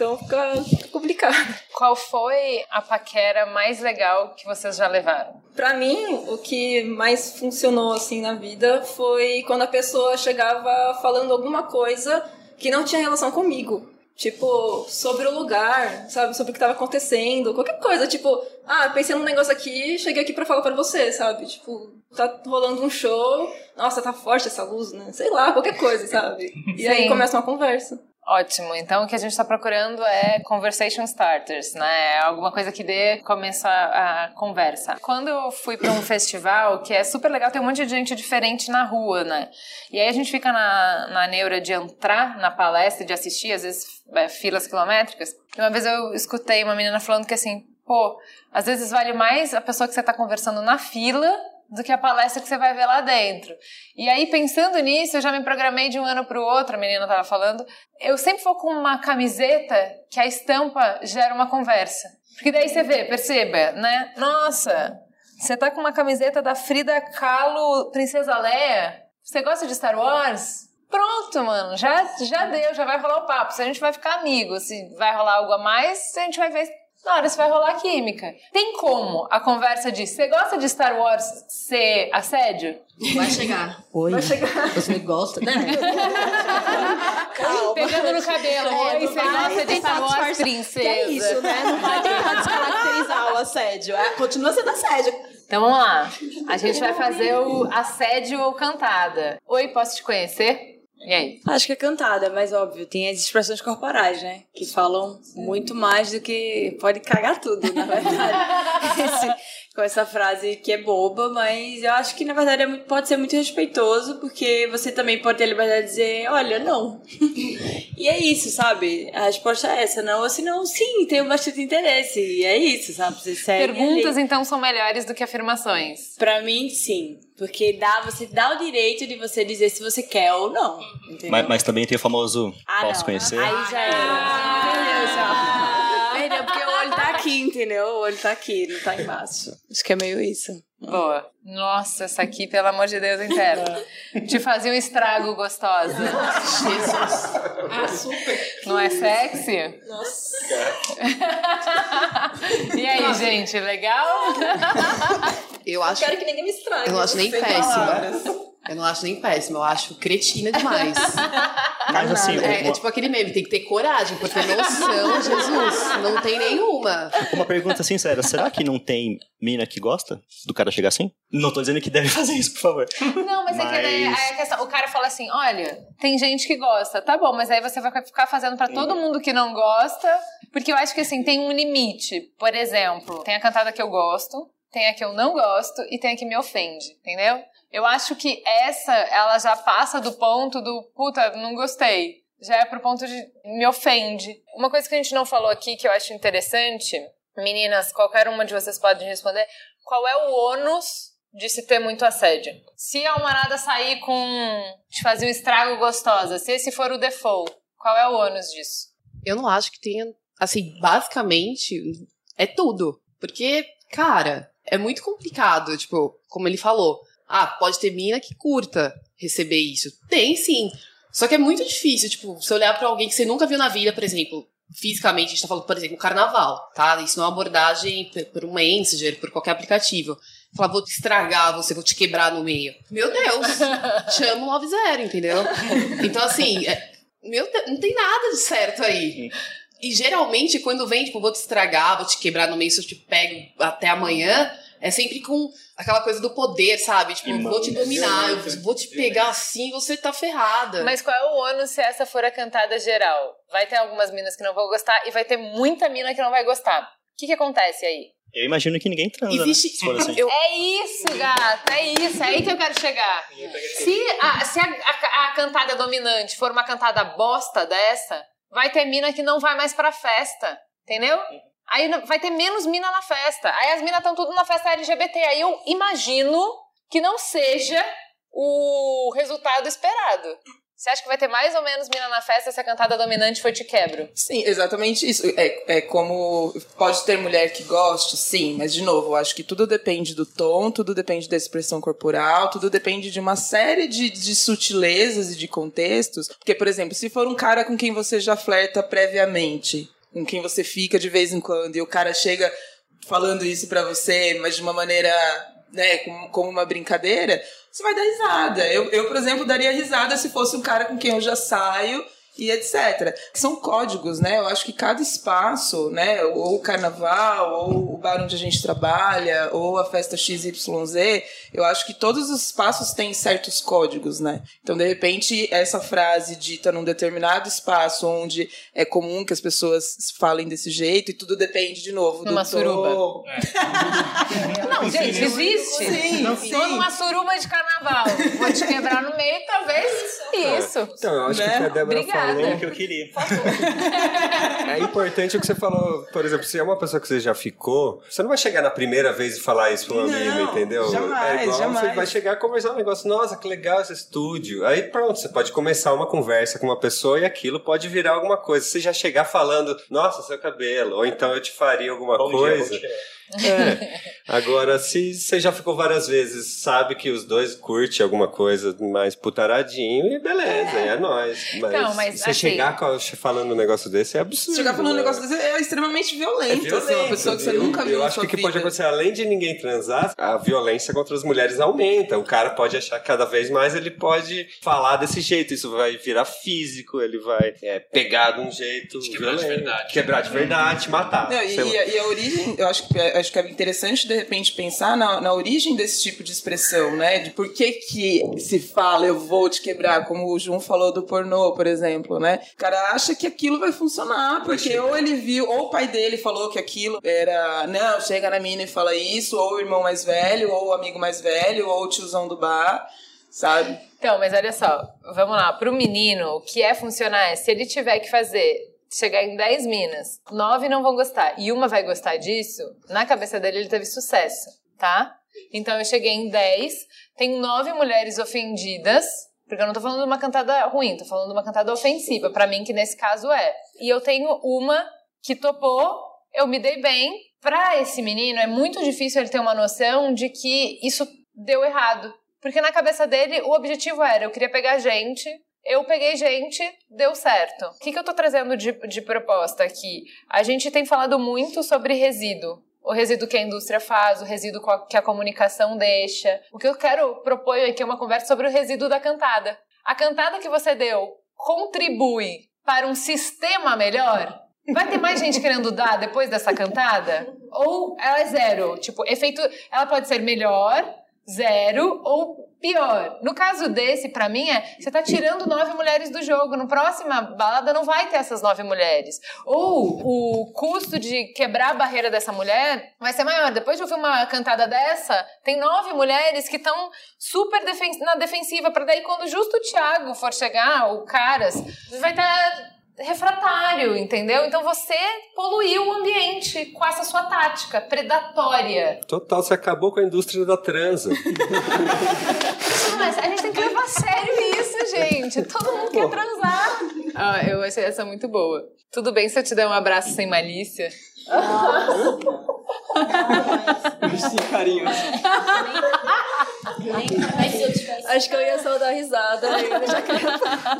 Então fica, fica complicado. Qual foi a paquera mais legal que vocês já levaram? Pra mim, o que mais funcionou assim na vida foi quando a pessoa chegava falando alguma coisa que não tinha relação comigo. Tipo, sobre o lugar, sabe? Sobre o que tava acontecendo, qualquer coisa. Tipo, ah, pensei num negócio aqui, cheguei aqui pra falar pra você, sabe? Tipo, tá rolando um show, nossa, tá forte essa luz, né? Sei lá, qualquer coisa, sabe? E aí Sim. começa uma conversa. Ótimo. Então, o que a gente está procurando é conversation starters, né? Alguma coisa que dê começo a, a conversa. Quando eu fui para um festival, que é super legal, tem um monte de gente diferente na rua, né? E aí a gente fica na, na neura de entrar na palestra, de assistir, às vezes é, filas quilométricas. E uma vez eu escutei uma menina falando que assim, pô, às vezes vale mais a pessoa que você está conversando na fila do que a palestra que você vai ver lá dentro. E aí, pensando nisso, eu já me programei de um ano para o outro, a menina estava falando, eu sempre vou com uma camiseta que a estampa gera uma conversa. Porque daí você vê, perceba, né? Nossa, você tá com uma camiseta da Frida Kahlo, Princesa Leia? Você gosta de Star Wars? Pronto, mano, já, já deu, já vai rolar o papo. Se a gente vai ficar amigo, se vai rolar algo a mais, a gente vai ver na hora se vai rolar química. Tem como a conversa de você gosta de Star Wars ser assédio? Vai chegar. Oi, Vai chegar. você gosta, né? Pegando no cabelo. É, Oi, você gosta de Star Wars, disfarçar. princesa? Que é isso, né? Não vai tentar descaracterizar o assédio. É, continua sendo assédio. Então vamos lá. A gente vai fazer o assédio ou cantada. Oi, posso te conhecer? E aí? Acho que é cantada, mas óbvio, tem as expressões corporais, né? Que falam muito mais do que. Pode cagar tudo, na verdade. Com essa frase que é boba, mas eu acho que na verdade é muito- pode ser muito respeitoso, porque você também pode ter a liberdade de dizer: olha, não. e é isso, sabe? A resposta é essa, não. Ou se não, sim, tenho bastante interesse. E é isso, sabe? Você segue Perguntas, ali. então, são melhores do que afirmações. Pra mim, sim. Porque dá, você dá o direito de você dizer se você quer ou não. Entendeu? Mas, mas também tem o famoso Ah, posso não. conhecer? Aí já era. Perdeu já. Perdeu, porque o olho tá aqui, entendeu? O olho tá aqui, não tá embaixo. Acho que é meio isso. Boa. Nossa, essa aqui, pelo amor de Deus, inteiro. Te fazia um estrago gostosa. Jesus. Ah, super. Não é sexy? Nossa. E aí, gente, legal? Eu acho. Quero que ninguém me estrague. Eu acho nem palavras. Eu não acho nem péssimo, eu acho cretina demais. Mas assim, é, uma- é tipo aquele meme, tem que ter coragem, porque noção, Jesus, não tem nenhuma. Uma pergunta sincera, será que não tem mina que gosta do cara chegar assim? Não tô dizendo que deve fazer isso, por favor. Não, mas, é que daí Mas- a questão, o cara fala assim, olha, tem gente que gosta, tá bom, mas aí você vai ficar fazendo pra todo mundo que não gosta, Porque eu acho que assim, tem um limite. Por exemplo, tem a cantada que eu gosto, tem a que eu não gosto e tem a que me ofende, entendeu? Eu acho que essa, ela já passa do ponto do puta, não gostei. Já é pro ponto de me ofende. Uma coisa que a gente não falou aqui que eu acho interessante, meninas, qualquer uma de vocês pode responder, qual é o ônus de se ter muito assédio? Se a Almarada sair com. de fazer um estrago gostosa, se esse for o default, qual é o ônus disso? Eu não acho que tenha. Assim, basicamente, é tudo. Porque, cara, é muito complicado. Tipo, como ele falou. Ah, pode ter mina que curta receber isso. Tem sim. Só que é muito difícil, tipo, você olhar pra alguém que você nunca viu na vida, por exemplo, fisicamente, a gente tá falando, por exemplo, carnaval, tá? Isso não é uma abordagem por- por um Messenger, por qualquer aplicativo. Falar, vou te estragar você, vou te quebrar no meio. Meu Deus! Chama o 90, entendeu? Então, assim, é- meu Deus, não tem nada de certo aí. E geralmente, quando vem, tipo, vou te estragar, vou te quebrar no meio, se eu te pego até amanhã, é sempre com aquela coisa do poder, sabe? Tipo, Irmão, vou te dominar, eu vou te pegar assim e você tá ferrada. Mas qual é o ônus se essa for a cantada geral? Vai ter algumas minas que não vão gostar e vai ter muita mina que não vai gostar. O que, que acontece aí? Eu imagino que ninguém transa, Existe- né? Se for assim. É isso, gata, é isso, é aí que eu quero chegar. Se a, se a, a- a cantada dominante for uma cantada bosta dessa, vai ter mina que não vai mais pra festa, entendeu? Aí vai ter menos mina na festa. Aí as minas estão tudo na festa LGBT. Aí eu imagino que não seja o resultado esperado. Você acha que vai ter mais ou menos mina na festa se a cantada dominante for te quebro? Sim, exatamente isso. É, é como. Pode ter mulher que goste, sim, mas de novo, eu acho que tudo depende do tom, tudo depende da expressão corporal, tudo depende de uma série de, de sutilezas e de contextos. Porque, por exemplo, se for um cara com quem você já flerta previamente, com quem você fica de vez em quando, e o cara chega falando isso pra você, mas de uma maneira, né, como, como uma brincadeira, você vai dar risada. Eu, eu, por exemplo, daria risada se fosse um cara com quem eu já saio e etc. São códigos, né? Eu acho que cada espaço, né, ou o carnaval, ou o bar onde a gente trabalha, ou a festa XYZ, eu acho que todos os espaços têm certos códigos, né? Então, de repente, essa frase dita num determinado espaço onde é comum que as pessoas falem desse jeito e tudo depende de novo Numa do suruba. tom. Não, gente, existe. Sim, Tô sim. numa suruba de carnaval. Vou te quebrar no meio, talvez isso. Então, eu acho que o que a Débora Obrigada. falou que eu queria. É importante o que você falou, por exemplo, se é uma pessoa que você já ficou, você não vai chegar na primeira vez e falar isso pra um Não, amigo, entendeu? jamais, é igual jamais. você vai chegar a conversar um negócio, nossa, que legal esse estúdio. Aí pronto, você pode começar uma conversa com uma pessoa e aquilo pode virar alguma coisa. Você já chegar falando, nossa, seu cabelo, ou então eu te faria alguma Bom dia, coisa. bom dia. É. Agora, se você já ficou várias vezes, sabe que os dois curtem alguma coisa mais putaradinho e beleza, é, nóis. Mas, Então, mas, você assim- chegar falando um negócio desse é absurdo. Chegar falando um né? negócio desse é extremamente violento. É assim, uma pessoa que você eu, nunca viu Eu na acho sua que o que pode acontecer, além de ninguém transar, a violência contra as mulheres aumenta. O cara pode achar que cada vez mais ele pode falar desse jeito. Isso vai virar físico, ele vai é, pegar de um jeito quebrar de violento, verdade. Quebrar de verdade, matar. Não, e, e a, e a origem, eu acho que, é- acho que é interessante de repente pensar na, na origem desse tipo de expressão, né? De por que que se fala eu vou te quebrar, como o Jun falou do pornô, por exemplo, né? O cara acha que aquilo vai funcionar, porque ou ele viu, ou o pai dele falou que aquilo era, não, chega na mina e fala isso, ou o irmão mais velho, ou o amigo mais velho, ou o tiozão do bar, sabe? Então, mas olha só, vamos lá. Pro menino, o que é funcionar é se ele tiver que fazer, chegar em 10 minas, 9 não vão gostar e uma vai gostar disso, na cabeça dele ele teve sucesso, tá? Então eu cheguei em 10, tem 9 mulheres ofendidas, porque eu não tô falando de uma cantada ruim, tô falando de uma cantada ofensiva, pra mim que nesse caso é. E eu tenho uma que topou, eu me dei bem. Pra esse menino é muito difícil ele ter uma noção de que isso deu errado. Porque na cabeça dele o objetivo era: eu queria pegar gente, eu peguei gente, deu certo. O que, que eu tô trazendo de, de proposta aqui? A gente tem falado muito sobre resíduo. O resíduo que a indústria faz, o resíduo que a comunicação deixa. O que eu quero propor aqui é uma conversa sobre o resíduo da cantada. A cantada que você deu contribui para um sistema melhor? Vai ter mais gente querendo dar depois dessa cantada? Ou ela é zero? Tipo, efeito. Ela pode ser melhor, zero, ou Pior, no caso desse, pra mim, é você tá tirando nove mulheres do jogo. No próxima balada não vai ter essas nove mulheres. Ou o custo de quebrar a barreira dessa mulher vai ser maior. Depois de ouvir uma cantada dessa, tem nove mulheres que estão super defen na defensiva. Pra daí, quando justo o Thiago for chegar, o Caras, vai estar refratário, entendeu? Então você poluiu o ambiente com essa sua tática predatória. Total, você acabou com a indústria da transa. Mas a gente tem que levar a sério isso, gente. Todo mundo quer transar. Ah, eu achei essa muito boa. Tudo bem se eu te der um abraço sem malícia? Sim, carinho. Acho que eu ia só dar risada. né? Já que...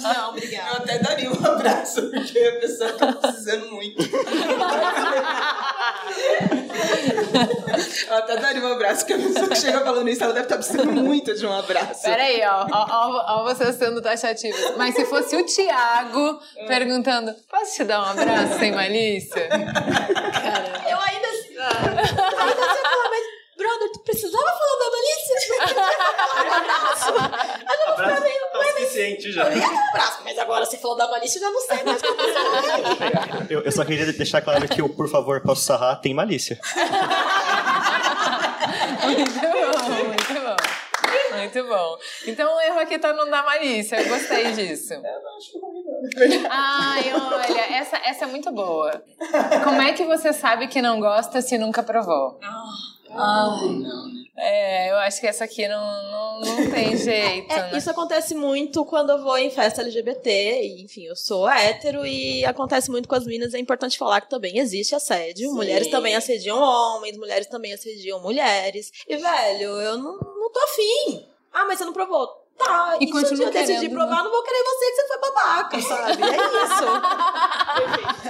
Não, obrigada. Eu até daria um abraço, porque a pessoa tá precisando muito. Eu até daria um abraço, porque a pessoa que chega falando isso, ela deve estar precisando muito de um abraço. Peraí, ó, ó, ó, ó você sendo taxativo. Mas se fosse o Thiago perguntando: posso te dar um abraço sem malícia? Eu ainda assim, eu falo, mas, brother, tu precisava falar da malícia? Um abraço. Aí eu vou ficar meio. É o suficiente já. Eu ia dar um abraço, mas agora você falou da malícia, eu já não sei mais o que eu. Eu, eu só queria deixar claro que o por favor, posso sarrar tem malícia. Muito bom, muito bom. Muito bom. Então o erro aqui tá no da malícia. Eu gostei disso. Ai, olha, essa, essa é muito boa. Como é que você sabe que não gosta se nunca provou? Ai, não. É, eu acho que essa aqui não, não, não tem jeito. É, né? isso acontece muito quando eu vou em festa LGBT, e, enfim, eu sou hétero e acontece muito com as minas. É importante falar que também existe assédio. Sim. Mulheres também assediam homens, mulheres também assediam mulheres. E, velho, eu não, não tô afim. Ah, mas você não provou. Tá, E e, se um dia eu decidir querendo, provar, né? eu não vou querer você que você foi babaca, sabe? É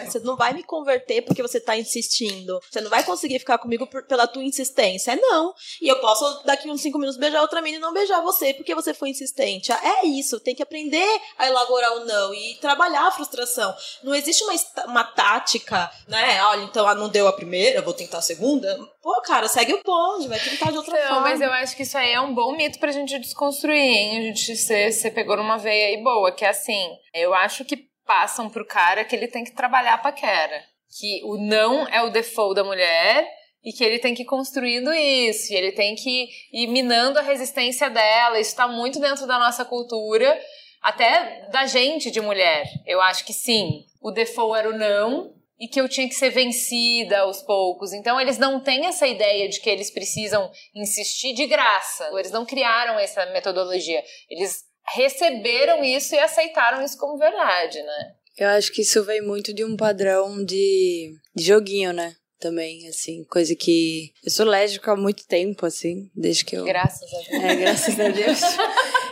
isso. Você não vai me converter porque você tá insistindo. Você não vai conseguir ficar comigo por- pela tua insistência. É não. E eu posso, daqui uns cinco minutos, beijar outra menina e não beijar você porque você foi insistente. É isso. Tem que aprender a elaborar o não e trabalhar a frustração. Não existe uma, uma tática, né? Olha, então ah, não deu a primeira, vou tentar a segunda. Pô, cara, segue o bonde, vai tentar de outra Não, forma. mas eu acho que isso aí é um bom mito pra gente desconstruir, hein? A gente você, pegou numa veia aí boa, que é assim, eu acho que passam pro cara que ele tem que trabalhar a paquera. Que o não é o default da mulher e que ele tem que ir construindo isso, e ele tem que ir minando a resistência dela. Isso tá muito dentro da nossa cultura, até da gente de mulher. Eu acho que sim. O default era o não, e que eu tinha que ser vencida aos poucos. Então eles não têm essa ideia de que eles precisam insistir de graça. Eles não criaram essa metodologia. Eles receberam isso e aceitaram isso como verdade, né? Eu acho que isso vem muito de um padrão de, de joguinho, né? Também, assim, coisa que. Eu sou lésbica há muito tempo, assim, desde que eu. Graças a Deus. É, graças a Deus.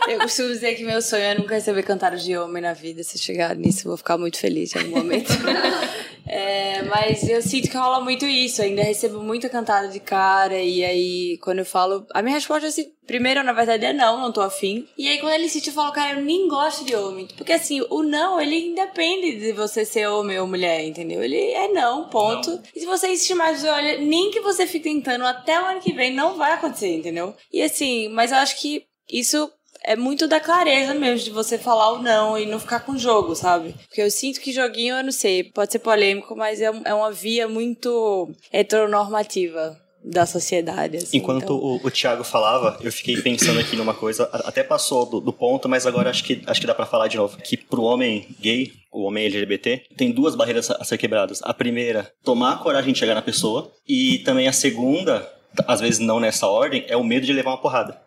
Eu costumo dizer que meu sonho é nunca receber cantada de homem na vida. Se chegar nisso, eu vou ficar muito feliz em algum momento. É, mas eu sinto que rola muito isso. Ainda recebo muita cantada de cara. E aí, quando eu falo. A minha resposta é assim: primeiro, na verdade, é não, não tô afim. E aí, quando ele insiste, eu falo, cara, eu nem gosto de homem. Porque assim, o não, ele independe de você ser homem ou mulher, entendeu? Ele é não, ponto. E se você insistir mais, olha, nem que você fique tentando até o ano que vem, não vai acontecer, entendeu? E assim, mas eu acho que isso é muito da clareza mesmo, de você falar o não e não ficar com jogo, sabe? Porque eu sinto que joguinho, eu não sei, pode ser polêmico, mas é, é uma via muito heteronormativa da sociedade. Assim, Enquanto então- o, o Thiago falava, eu fiquei pensando aqui numa coisa, até passou do, do ponto, mas agora acho que, acho que dá pra falar de novo. Que pro homem gay, o homem LGBT, tem duas barreiras a, a ser quebradas. A primeira, tomar a coragem de chegar na pessoa. E também a segunda, às vezes não nessa ordem, é o medo de levar uma porrada.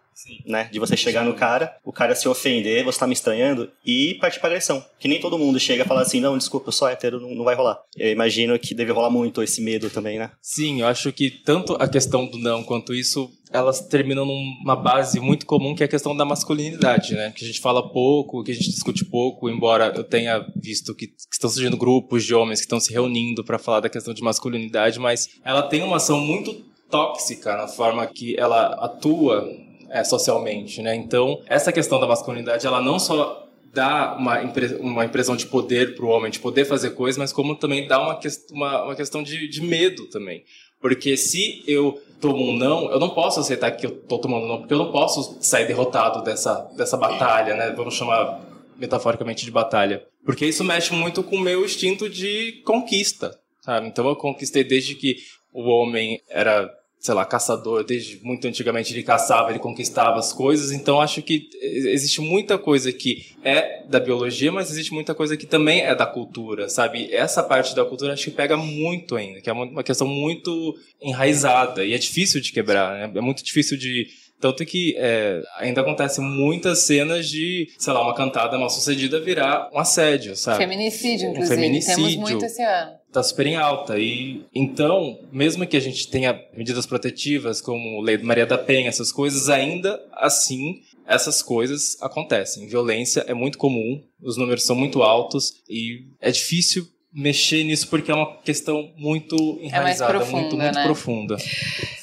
Né? De você chegar no cara, o cara se ofender, você tá me estranhando, e partir pra agressão. Que nem todo mundo chega e fala assim, não, desculpa, eu sou hétero, não, não vai rolar. Eu imagino que deve rolar muito esse medo também, né? Sim, eu acho que tanto a questão do não quanto isso, elas terminam numa base muito comum que é a questão da masculinidade, né? Que a gente fala pouco, que a gente discute pouco, embora eu tenha visto que, que estão surgindo grupos de homens que estão se reunindo para falar da questão de masculinidade, mas ela tem uma ação muito tóxica na forma que ela atua é, socialmente, né? Então, essa questão da masculinidade, ela não só dá uma, impre- uma impressão de poder para o homem, de poder fazer coisas, mas como também dá uma, ques- uma, uma questão de, de medo também. Porque se eu tomo um não, eu não posso aceitar que eu tô tomando um não, porque eu não posso sair derrotado dessa, dessa batalha, né? Vamos chamar metaforicamente de batalha. Porque isso mexe muito com o meu instinto de conquista, sabe? Então eu conquistei desde que o homem era sei lá, caçador, desde muito antigamente ele caçava, ele conquistava as coisas, então acho que existe muita coisa que é da biologia, mas existe muita coisa que também é da cultura, sabe? Essa parte da cultura acho que pega muito ainda, que é uma questão muito enraizada e é difícil de quebrar, né? É muito difícil de tanto que é, ainda acontecem muitas cenas de, sei lá, uma cantada mal sucedida virar um assédio, sabe? Feminicídio, Um inclusive. feminicídio. Temos muito esse ano. Tá super em alta. E então, mesmo que a gente tenha medidas protetivas, como Lei Maria da Penha, essas coisas, ainda assim, essas coisas acontecem. Violência é muito comum, os números são muito altos e é difícil mexer nisso porque é uma questão muito enraizada, muito, profunda, muito né? profunda.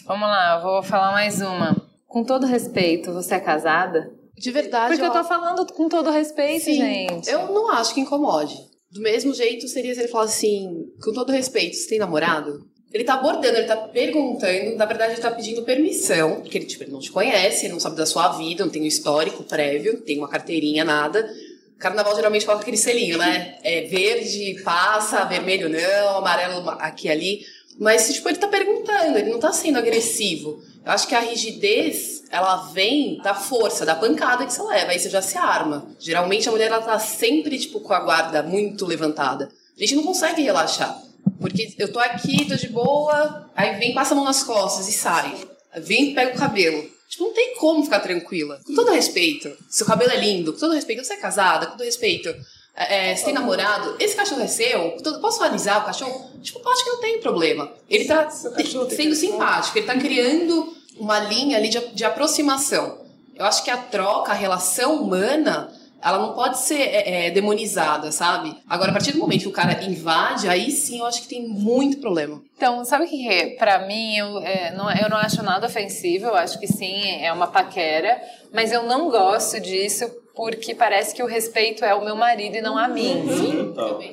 Vamos lá, eu vou falar mais uma. Com todo respeito, você é casada? De verdade. Porque eu tô falando com todo respeito, Sim, gente. Eu não acho que incomode. Do mesmo jeito seria se ele falasse assim, com todo respeito, você tem namorado? Ele tá abordando, ele tá perguntando, na verdade ele tá pedindo permissão, porque ele, tipo, ele não te conhece, ele não sabe da sua vida, não tem um histórico prévio, não tem uma carteirinha, nada. Carnaval geralmente coloca aquele selinho, né? É verde, passa, vermelho não, amarelo aqui ali. Mas, tipo, ele tá perguntando, ele não tá sendo agressivo. Eu acho que a rigidez, ela vem da força, da pancada que você leva, aí você já se arma. Geralmente a mulher, ela tá sempre, tipo, com a guarda muito levantada. A gente não consegue relaxar. Porque eu tô aqui, tô de boa, aí vem, passa a mão nas costas e sai. Vem, pega o cabelo. Tipo, não tem como ficar tranquila. Com todo respeito. Seu cabelo é lindo, com todo respeito. Você é casada, com todo respeito. É, você tem namorado, esse cachorro é seu? Todo- Posso analisar o cachorro? Tipo, acho que não tem problema. Ele tá sendo simpático, ele tá criando uma linha ali de, de aproximação. Eu acho que a troca, a relação humana, ela não pode ser é, é, demonizada, sabe? Agora, a partir do momento que o cara invade, aí sim eu acho que tem muito problema. Então, sabe o que é? Pra mim, eu, é, não, eu não acho nada ofensivo, eu acho que sim, é uma paquera, mas eu não gosto disso porque parece que o respeito é o meu marido e não a mim.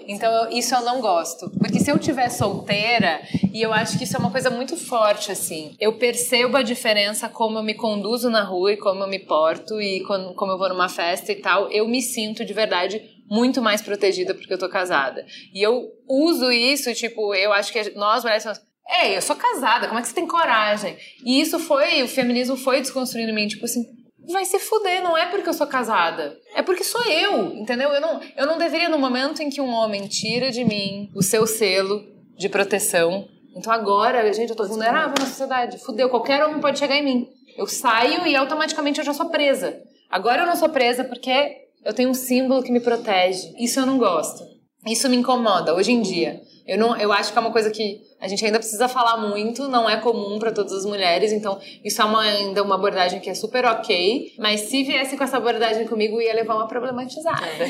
Então, eu- isso eu não gosto. Porque se eu tiver solteira, e eu acho que isso é uma coisa muito forte, assim, eu percebo a diferença como eu me conduzo na rua e como eu me porto e quando- como eu vou numa festa e tal, eu me sinto de verdade muito mais protegida porque eu tô casada. E eu uso isso, tipo, eu acho que nós mulheres falamos, Ei, eu sou casada, como é que você tem coragem? E isso foi, o feminismo foi desconstruindo em mim, tipo assim, vai se fuder, não é porque eu sou casada. É porque sou eu, entendeu? Eu não, eu não deveria, no momento em que um homem tira de mim o seu selo de proteção. Então agora, gente, eu tô vulnerável na sociedade. Fudeu, qualquer homem pode chegar em mim. Eu saio e automaticamente eu já sou presa. Agora eu não sou presa porque eu tenho um símbolo que me protege. Isso eu não gosto. Isso me incomoda hoje em dia. Eu, não, eu acho que é uma coisa que a gente ainda precisa falar muito, não é comum para todas as mulheres, então isso é uma, ainda uma abordagem que é super ok, mas se viesse com essa abordagem comigo, ia levar uma problematizada.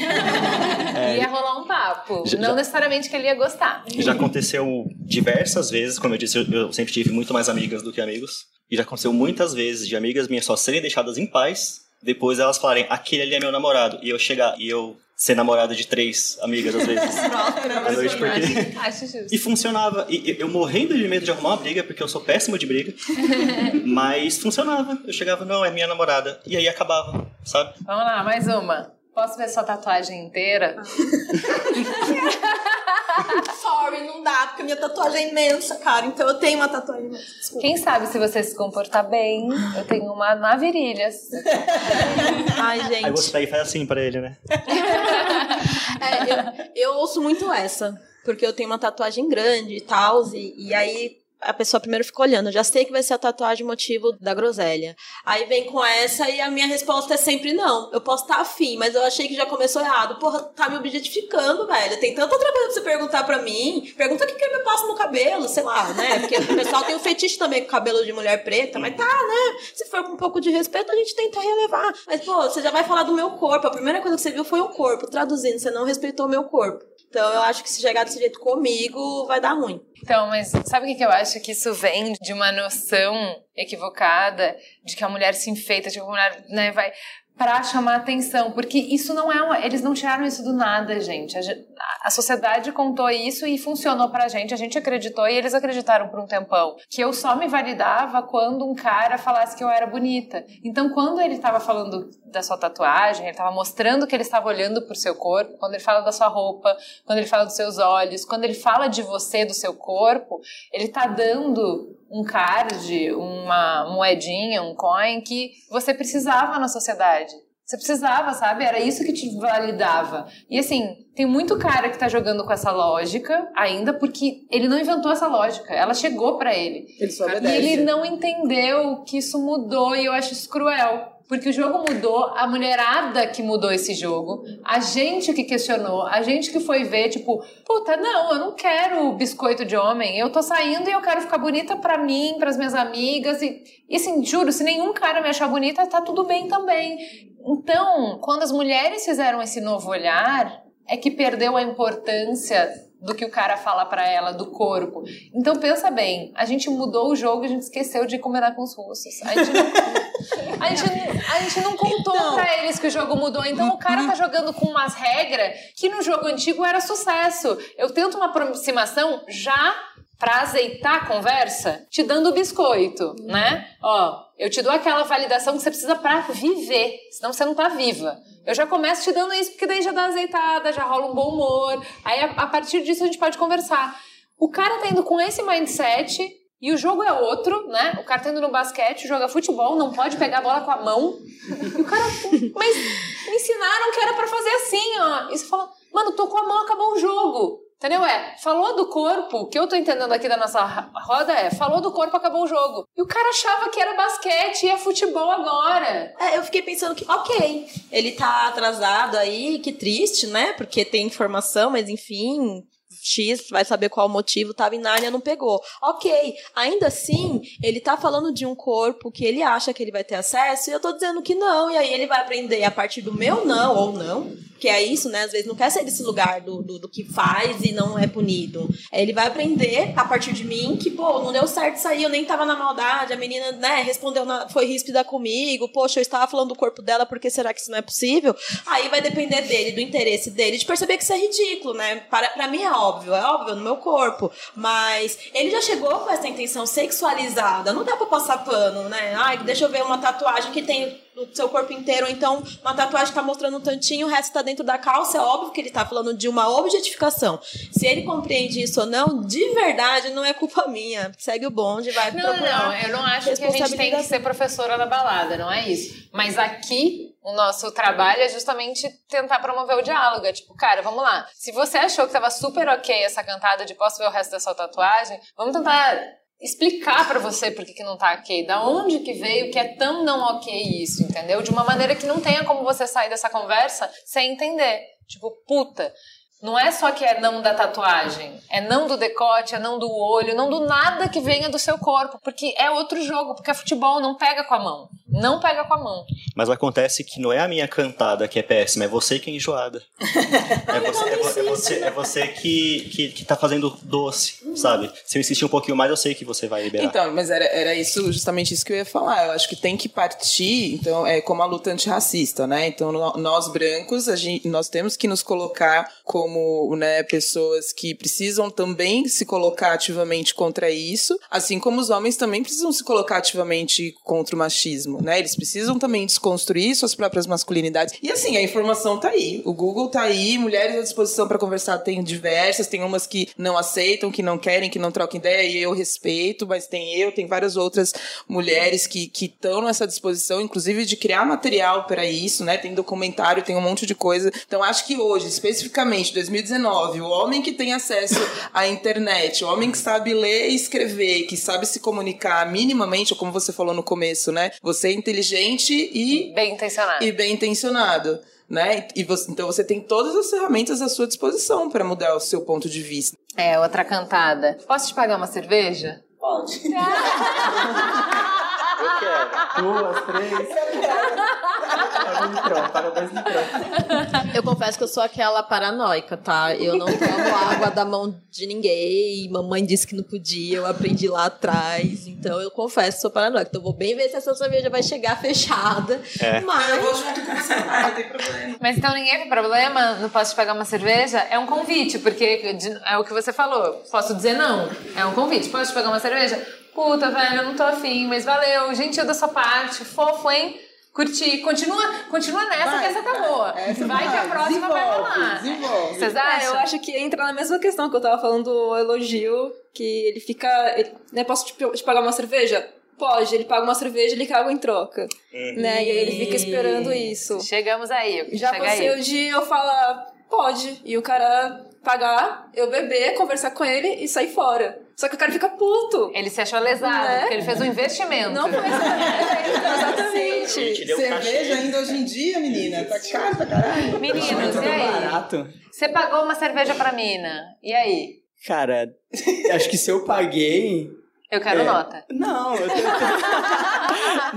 ia rolar um papo. Já- não já- necessariamente que ele ia gostar. Já aconteceu diversas vezes, como eu disse, eu, eu sempre tive muito mais amigas do que amigos. E já aconteceu muitas vezes de amigas minhas só serem deixadas em paz, depois elas falarem, aquele ali é meu namorado. E eu chegar, e eu ser namorado de três amigas às vezes. À noite, porque... Acho justo. E funcionava. E e eu morrendo de medo de arrumar uma briga, porque eu sou péssimo de briga. mas funcionava. Eu chegava, não, é minha namorada. E aí acabava, sabe? Vamos lá, mais uma. Posso ver sua tatuagem inteira? Sorry, não dá, porque minha tatuagem é imensa, cara. Então eu tenho uma tatuagem imensa. Desculpa. Quem sabe se você se comportar bem, eu tenho uma na virilha. Ai, gente. Aí você pega e faz assim pra ele, né? É, eu, eu ouço muito essa, porque eu tenho uma tatuagem grande e tal, e, e aí a pessoa primeiro fica olhando. Já sei que vai ser a tatuagem motivo da groselha. Aí vem com essa e a minha resposta é sempre não. Eu posso estar afim, mas eu achei que já começou errado. Porra, tá me objetificando, velho. Tem tanta outra coisa pra você perguntar pra mim. Pergunta o que, que eu passo no cabelo, sei lá, né? Porque o pessoal tem um fetiche também com cabelo de mulher preta, mas tá, né? Se for com um pouco de respeito, a gente tenta relevar. Mas, pô, você já vai falar do meu corpo. A primeira coisa que você viu foi o corpo. Traduzindo, você não respeitou o meu corpo. Então eu acho que se chegar desse jeito comigo, vai dar ruim. Então, mas sabe o que, eu acho? Que isso vem de uma noção equivocada de que a mulher se enfeita, de que a mulher né, vai. Pra chamar atenção, porque isso não é uma, eles não tiraram isso do nada, gente. A, a sociedade contou isso e funcionou pra gente, a gente acreditou e eles acreditaram por um tempão que eu só me validava quando um cara falasse que eu era bonita. Então, quando ele tava falando da sua tatuagem, ele tava mostrando que ele estava olhando pro seu corpo, quando ele fala da sua roupa, quando ele fala dos seus olhos, quando ele fala de você, do seu corpo, ele tá dando um card, uma moedinha, um coin que você precisava na sociedade. Você precisava, sabe? Era isso que te validava. E assim, tem muito cara que tá jogando com essa lógica ainda porque ele não inventou essa lógica. Ela chegou pra ele. Ele só E ele não entendeu que isso mudou e eu acho isso cruel. Porque o jogo mudou, a mulherada que mudou esse jogo, a gente que questionou, a gente que foi ver, tipo, puta, não, eu não quero biscoito de homem, eu tô saindo e eu quero ficar bonita pra mim, pras minhas amigas. E, e assim, juro, se nenhum cara me achar bonita, tá tudo bem também. Então, quando as mulheres fizeram esse novo olhar, é que perdeu a importância do que o cara fala pra ela, do corpo. Então pensa bem, a gente mudou o jogo e a gente esqueceu de combinar com os russos. A gente não, a gente, a gente não contou pra eles que o jogo mudou. Então o cara tá jogando com umas regras que no jogo antigo era sucesso. Eu tento uma aproximação já pra azeitar a conversa, te dando o biscoito, né? Ó, eu te dou aquela validação que você precisa pra viver, senão você não tá viva. Eu já começo te dando isso, porque daí já dá azeitada, já rola um bom humor. Aí a, a partir disso a gente pode conversar. O cara tá indo com esse mindset e o jogo é outro, né? O cara tá indo no basquete, joga futebol, não pode pegar a bola com a mão. E o cara, mas me ensinaram que era pra fazer assim, ó. E você fala, mano, tô com a mão, acabou o jogo. Entendeu? É, falou do corpo, o que eu tô entendendo aqui da nossa roda é, falou do corpo, acabou o jogo. E o cara achava que era basquete e é futebol agora. É, eu fiquei pensando que, ok, ele tá atrasado aí, que triste, né? Porque tem informação, mas enfim, X vai saber qual o motivo, tava em Nárnia, não pegou. Ok, ainda assim, ele tá falando de um corpo que ele acha que ele vai ter acesso e eu tô dizendo que não, e aí ele vai aprender a partir do meu não ou não, que é isso, né? Às vezes não quer sair desse lugar do, do, do que faz e não é punido. Aí Ele vai aprender a partir de mim que, pô, não deu certo aí, eu nem tava na maldade, a menina, né, respondeu, na- foi ríspida comigo, poxa, eu estava falando do corpo dela, por que será que isso não é possível? Aí vai depender dele, do interesse dele, de perceber que isso é ridículo, né? Para, pra mim é óbvio, é óbvio no meu corpo, mas ele já chegou com essa intenção sexualizada, não dá pra passar pano, né? Ai, deixa eu ver uma tatuagem que tem o seu corpo inteiro, ou então uma tatuagem que tá mostrando um tantinho, o resto tá dentro da calça, é óbvio que ele tá falando de uma objetificação. Se ele compreende isso ou não, de verdade, não é culpa minha. Segue o bonde, vai Não, procurar não, eu não acho que a gente tem que ser professora da balada, não é isso. Mas aqui, o nosso trabalho é justamente tentar promover o diálogo. É tipo, cara, vamos lá. Se você achou que tava super ok essa cantada de posso ver o resto da sua tatuagem, vamos tentar explicar pra você por que, que não tá ok. Da onde que veio que é tão não ok isso, entendeu? De uma maneira que não tenha como você sair dessa conversa sem entender. Tipo, puta, não é só que é não da tatuagem, é não do decote, é não do olho, não do nada que venha do seu corpo, porque é outro jogo, porque é futebol, não pega com a mão. Não pega com a mão. Mas acontece que não é a minha cantada que é péssima, é você que é enjoada. É você, é vo- é você, é você que, que, que tá fazendo doce, sabe? Se eu insistir um pouquinho mais, eu sei que você vai liberar. Então, mas era, era isso, justamente isso que eu ia falar. Eu acho que tem que partir, então, é como a luta antirracista, né? Então, nós brancos, a gente, nós temos que nos colocar como né, pessoas que precisam também se colocar ativamente contra isso, assim como os homens também precisam se colocar ativamente contra o machismo, né? Eles precisam também desconstruir suas próprias masculinidades. E assim, a informação tá aí. O Google tá aí, mulheres à disposição para conversar tem diversas, tem umas que não aceitam, que não querem, que não trocam ideia, e eu respeito, mas tem eu, tem várias outras mulheres que estão nessa disposição, inclusive de criar material para isso, né? Tem documentário, tem um monte de coisa. Então acho que hoje, especificamente 2019, o homem que tem acesso à internet, o homem que sabe ler e escrever, que sabe se comunicar minimamente, ou como você falou no começo, né? Você é inteligente e bem intencionado. E bem intencionado. Né? E você, então você tem todas as ferramentas à sua disposição para mudar o seu ponto de vista. É, outra cantada. Posso te pagar uma cerveja? Pode. Duas, três. Eu confesso que eu sou aquela paranoica, tá? Eu não tomo água da mão de ninguém. Mamãe disse que não podia, eu aprendi lá atrás. Então eu confesso que sou paranoica. Então eu vou bem ver se essa cerveja vai chegar fechada. É. Mas. Eu vou junto com você, não tem problema. Mas então ninguém tem problema, não posso te pagar uma cerveja? É um convite, porque é o que você falou. Posso dizer não. É um convite. Posso te pagar uma cerveja? Puta, velho, eu não tô afim, mas valeu. Gentil da sua parte. Fofo, hein? Curti. Continua, continua nessa Vai, que essa tá vai. boa. Essa vai que a próxima vai rolar. desenvolve. Vocês Ah, acham? eu acho que entra na mesma questão que eu tava falando do elogio, que ele fica. Ele, né, posso te, te pagar uma cerveja? Pode, ele paga uma cerveja e ele água em troca. Né? E aí ele fica esperando isso. Chegamos aí. Já passei aí. o dia eu falar, pode. E o cara pagar, eu beber, conversar com ele e sair fora. Só que o cara fica puto. Ele se achou lesado, Né? porque ele fez um investimento. Não foi exatamente. Um. Cerveja ainda hoje em dia, menina, tá caro pra caralho. Meninos, Muito e aí? barato. Você pagou uma cerveja pra mina. E aí? Cara, acho que se eu paguei. Eu quero É. nota. Não, eu tenho...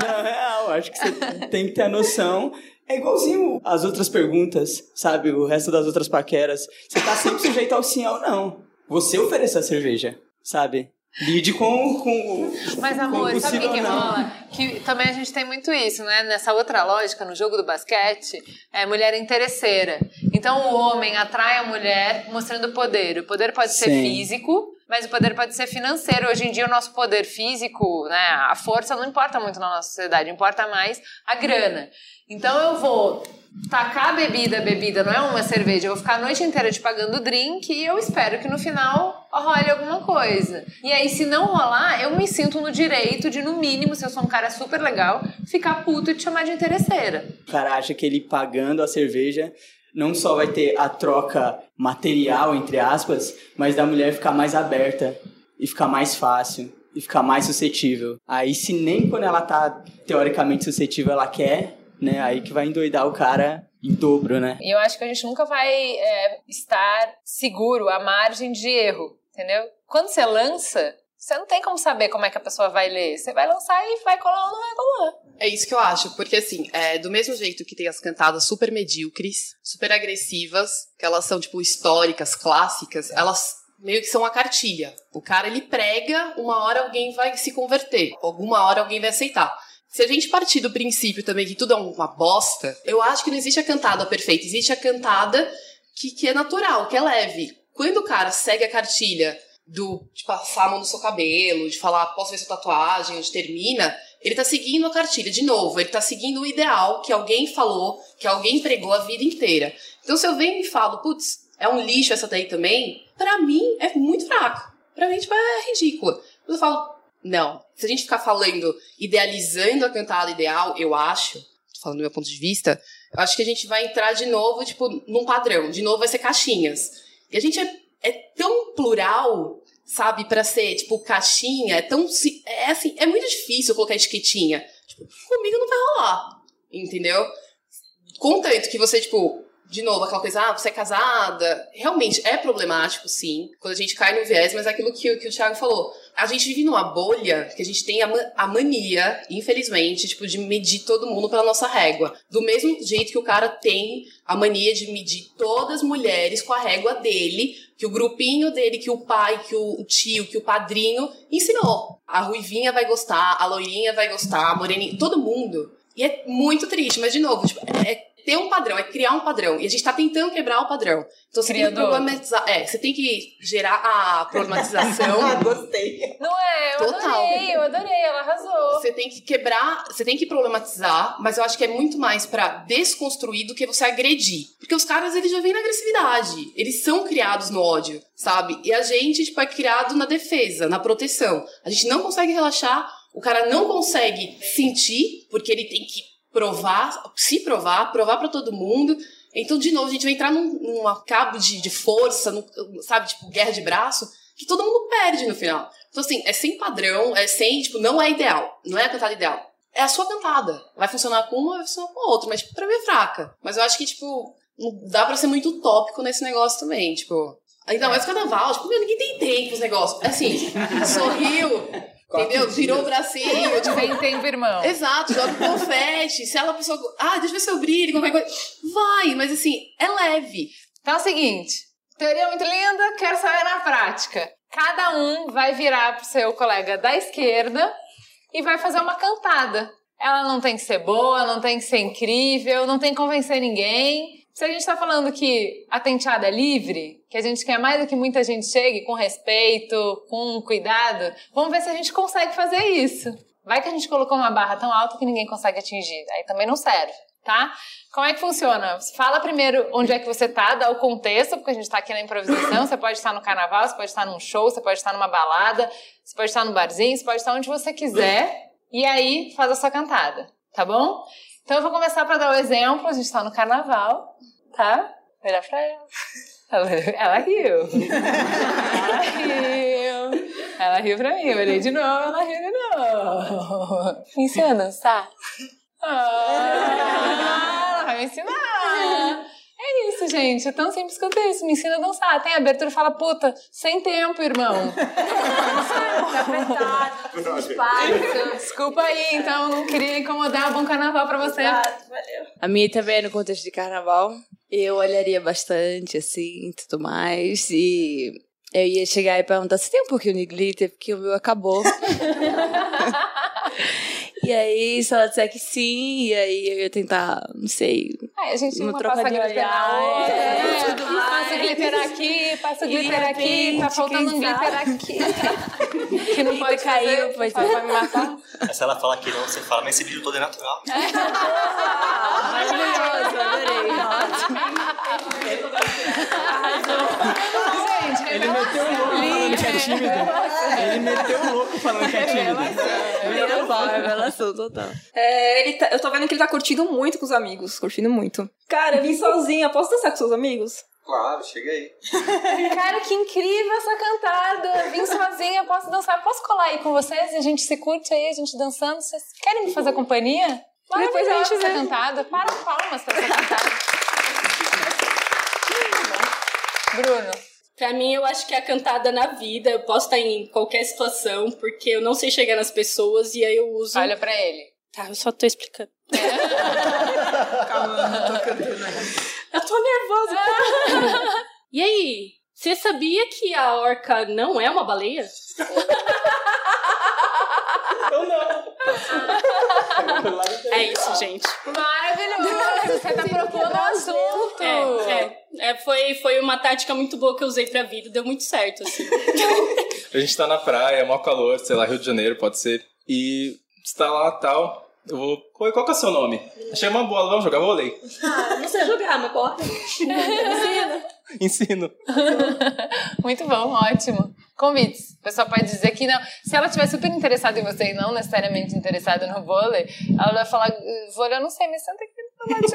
Não, real, acho que você tem que ter a noção. É igualzinho as outras perguntas, sabe? O resto das outras paqueras. Você tá sempre sujeito ao sim ou não. Você oferece a cerveja, sabe? Lide com, com Mas, com amor, sabe o que, rola? Que também a gente tem muito isso, né? Nessa outra lógica, no jogo do basquete, é mulher interesseira. Então o homem atrai a mulher mostrando poder. O poder pode ser Sim. físico, mas o poder pode ser financeiro. Hoje em dia, o nosso poder físico, né? A força não importa muito na nossa sociedade, importa mais a grana. Então eu vou tacar bebida, bebida não é uma cerveja, eu vou ficar a noite inteira te pagando drink e eu espero que no final role alguma coisa. E aí, se não rolar, eu me sinto no direito de, no mínimo, se eu sou um cara super legal, ficar puto e te chamar de interesseira. O cara acha que ele pagando a cerveja não só vai ter a troca material, entre aspas, mas da mulher ficar mais aberta e ficar mais fácil e ficar mais suscetível. Aí, se nem quando ela tá teoricamente suscetível ela quer, né? Aí que vai endoidar o cara em dobro, né? E eu acho que a gente nunca vai é, estar seguro à margem de erro, entendeu? Quando você lança, você não tem como saber como é que a pessoa vai ler. Você vai lançar e vai colar ou não vai colar. É isso que eu acho, porque assim, é, do mesmo jeito que tem as cantadas super medíocres, super agressivas, que elas são, tipo, históricas, clássicas, elas meio que são a cartilha. O cara, ele prega, uma hora alguém vai se converter, alguma hora alguém vai aceitar. Se a gente partir do princípio também que tudo é uma bosta, eu acho que não existe a cantada perfeita, existe a cantada que, que é natural, que é leve. Quando o cara segue a cartilha do de passar a mão no seu cabelo, de falar posso ver sua tatuagem, onde termina, ele tá seguindo a cartilha. De novo, ele tá seguindo o ideal que alguém falou, que alguém pregou a vida inteira. Então se eu venho e falo, putz, é um lixo essa daí também, pra mim é muito fraco. Pra mim, tipo, é ridículo. Eu falo, não. Se a gente ficar falando, idealizando a cantada ideal, eu acho, falando do meu ponto de vista, eu acho que a gente vai entrar de novo, tipo, num padrão. De novo vai ser caixinhas. E a gente é, é tão plural, sabe, pra ser, tipo, caixinha, é tão. si- É assim, é muito difícil colocar etiquetinha. Tipo, comigo não vai rolar. Entendeu? Contanto que você, tipo, de novo, aquela coisa, ah, você é casada. Realmente é problemático, sim, quando a gente cai no viés, mas é aquilo que, que o Thiago falou. A gente vive numa bolha que a gente tem a, ma- a mania, infelizmente, tipo, de medir todo mundo pela nossa régua. Do mesmo jeito que o cara tem a mania de medir todas as mulheres com a régua dele, que o grupinho dele, que o pai, que o tio, que o padrinho ensinou. A ruivinha vai gostar, a loirinha vai gostar, a moreninha, todo mundo. E é muito triste, mas de novo, tipo, é ter um padrão, é criar um padrão. E a gente tá tentando quebrar o padrão. Então você tem que Criador. problematizar. É, você tem que gerar a problematização. Gostei. Não é? Eu Total. adorei, eu adorei, ela arrasou. Você tem que quebrar, você tem que problematizar, mas eu acho que é muito mais pra desconstruir do que você agredir. Porque os caras, eles já vêm na agressividade. Eles são criados no ódio, sabe? E a gente, tipo, é criado na defesa, na proteção. A gente não consegue relaxar, o cara não consegue sentir, porque ele tem que provar, se provar, provar pra todo mundo. Então, de novo, a gente vai entrar num, num cabo de, de força, num, sabe, tipo, guerra de braço, que todo mundo perde no final. Então, assim, é sem padrão, é sem, tipo, não é ideal. Não é a cantada ideal. É a sua cantada. Vai funcionar com uma, vai funcionar com a outra. Mas, tipo, pra mim é fraca. Mas eu acho que, tipo, não dá pra ser muito utópico nesse negócio também. Tipo, ainda mais carnaval. Tipo, meu, ninguém tem tempo os negócios. Assim, sorriu. Entendeu? Virou o bracinho. Tipo, Sem tempo, irmão. Exato, joga confete. Se ela pessoa. Ah, deixa eu ver se eu brilho, qualquer coisa. Vai, mas assim, é leve. Então é o seguinte: teoria muito linda, quero saber na prática. Cada um vai virar pro seu colega da esquerda e vai fazer uma cantada. Ela não tem que ser boa, não tem que ser incrível, não tem que convencer ninguém. Se a gente tá falando que a tenteada é livre, que a gente quer mais do que muita gente chegue com respeito, com cuidado, vamos ver se a gente consegue fazer isso. Vai que a gente colocou uma barra tão alta que ninguém consegue atingir. Aí também não serve, tá? Como é que funciona? Fala primeiro onde é que você tá, dá o contexto, porque a gente tá aqui na improvisação. Você pode estar no carnaval, você pode estar num show, você pode estar numa balada, você pode estar no barzinho, você pode estar onde você quiser. E aí faz a sua cantada, tá bom? Então eu vou começar para dar o exemplo. A gente tá no carnaval, tá? Olha pra ela. Ela, ela riu. Ela riu. Ela riu pra mim. Eu olhei de novo, ela riu de novo. Me ensina a dançar? Ah, ela vai me ensinar. É isso, gente. É tão simples quanto isso. Me ensina a dançar. Tem abertura e fala, puta, sem tempo, irmão. tá apertado, espaço. Desculpa aí, então. Não queria incomodar. Bom carnaval pra você. valeu. A minha também é no contexto de carnaval. Eu olharia bastante, assim, tudo mais. E eu ia chegar e perguntar: você tem um pouquinho de glitter? Porque o meu acabou. e aí, se ela disser que sim, e aí eu ia tentar, não sei. Aí a gente uma troca passa de glitter olhar, outra. é, É, tudo passa mais. glitter aqui, passa de glitter aqui. Tá faltando um glitter aqui. que não pode caiu, fazer, pode- vai me matar. Aí se ela falar que não, você fala, mas esse vídeo todo é natural. Maravilhoso, adorei. Gente, Ele meteu o louco falando que é tímido. Ele meteu o louco falando que é tímido. Revelação, revelação total. É, ele tá- eu tô vendo que ele tá curtindo muito com os amigos. Curtindo muito. Cara, eu vim sozinha. Posso dançar com seus amigos? Claro, chega aí. Cara, que incrível essa cantada. Vim sozinha, posso dançar. Posso colar aí com vocês? A gente se curte aí, a gente dançando. Vocês querem me fazer companhia? Depois a gente essa vê. cantada. Para palmas pra essa cantada. Bruno. Pra mim, eu acho que é a cantada na vida. Eu posso estar em qualquer situação, porque eu não sei chegar nas pessoas e aí eu uso. Olha pra ele. Tá, eu só tô explicando. Calma, não tô cantando. Eu tô nervosa. e aí? Você sabia que a orca não é uma baleia? Eu É isso, gente. Maravilhoso. Você tá propondo o assunto. É, é. É, foi, foi uma tática muito boa que eu usei pra vida, deu muito certo, assim. A gente tá na praia, mó calor, sei lá, Rio de Janeiro, pode ser. E está lá tal. Eu vou. Oi, qual que é o seu nome? Achei uma bola, vamos jogar vôlei? Ah, não sei jogar, mas bora. Ensina. Ensino. Muito bom, ótimo. Convites. O pessoal pode dizer que não. Se ela estiver super interessada em você e não necessariamente interessada no vôlei, ela vai falar: vôlei, eu não sei, mas senta aqui do ladinho.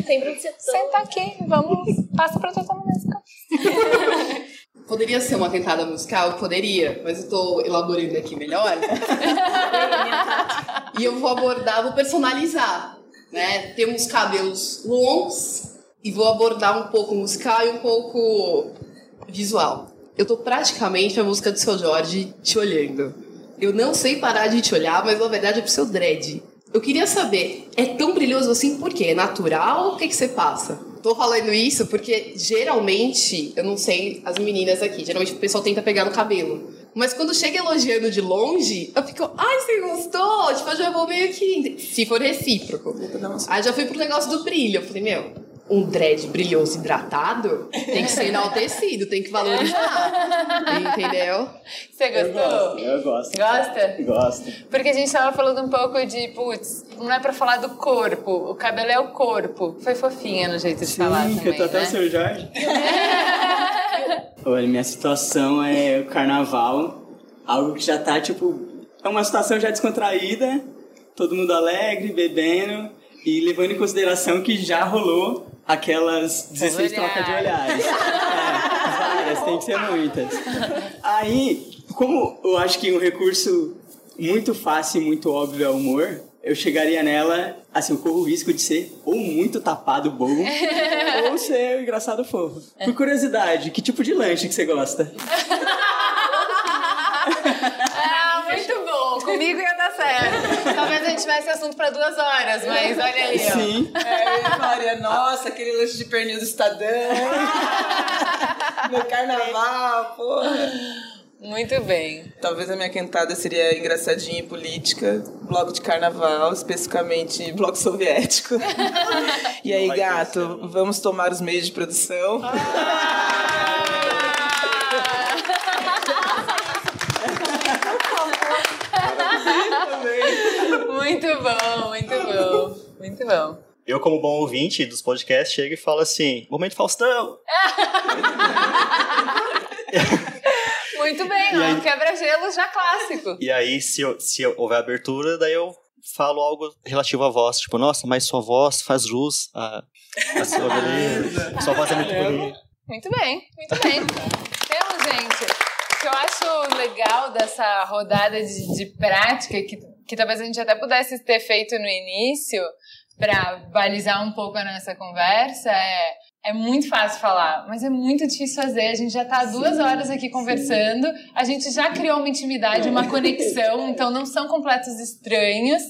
Tem pra você Senta aqui, vamos. Passa pra tua música. Poderia ser uma cantada musical? Poderia, mas eu tô elaborando aqui melhor. e eu vou abordar, vou personalizar, né? Temos cabelos longos e vou abordar um pouco musical e um pouco visual. Eu tô praticamente a música do seu Jorge te olhando. Eu não sei parar de te olhar, mas na verdade é pro seu dread. Eu queria saber, é tão brilhoso assim por quê? É natural o que, que você passa? Tô falando isso porque geralmente, eu não sei as meninas aqui, geralmente o pessoal tenta pegar no cabelo. Mas quando chega elogiando de longe, eu fico, ai, você gostou? Tipo, eu já vou meio que. Se for recíproco. Aí já fui pro negócio do brilho. Eu falei, meu, um dread brilhoso hidratado tem que ser enaltecido, tem que valorizar. Entendeu? Você gostou? Eu gosto. Gosta? Gosto. Porque a gente tava falando um pouco de, putz, não é pra falar do corpo, o cabelo é o corpo. Foi fofinha no jeito de falar Sim, que eu também, tô até né? o seu Jorge. Olha, minha situação é o carnaval, algo que já tá, tipo, é uma situação já descontraída, todo mundo alegre, bebendo, e levando em consideração que já rolou aquelas 16 Olhar. trocas de olhares. É, várias, tem que ser muitas. Aí, como eu acho que um recurso muito fácil e muito óbvio é o humor, eu chegaria nela, assim, eu corro o risco de ser ou muito tapado bobo, ou ser o engraçado fofo. Por curiosidade, que tipo de lanche que você gosta? Ah, muito Comigo ia dar certo. Talvez a gente tivesse assunto pra duas horas, mas olha ali, ó. Sim. É, eu falaria, nossa, aquele lanche de pernil do Estadão. no carnaval, porra. Muito bem. Talvez a minha quentada seria engraçadinha em política, bloco de carnaval, especificamente bloco soviético. e aí, gato, vamos tomar os meios de produção. Muito bom, muito bom. Muito bom. Eu, como bom ouvinte dos podcasts, chego e falo assim: Momento Faustão! Muito bem, ó. aí- Quebra-gelo já clássico. E aí, se, eu- se eu- houver abertura, daí eu falo algo relativo à voz. Tipo, nossa, mas sua voz faz jus a, a sua beleza. Sua voz é muito bonita. Muito bem, muito bem. Temos, gente, o que eu acho legal dessa rodada de, de prática, que, que talvez a gente até pudesse ter feito no início, para balizar um pouco a nossa conversa, é, é muito fácil falar, mas é muito difícil fazer. A gente já está há duas horas aqui conversando, a gente já criou uma intimidade, uma conexão, então não são completos estranhos.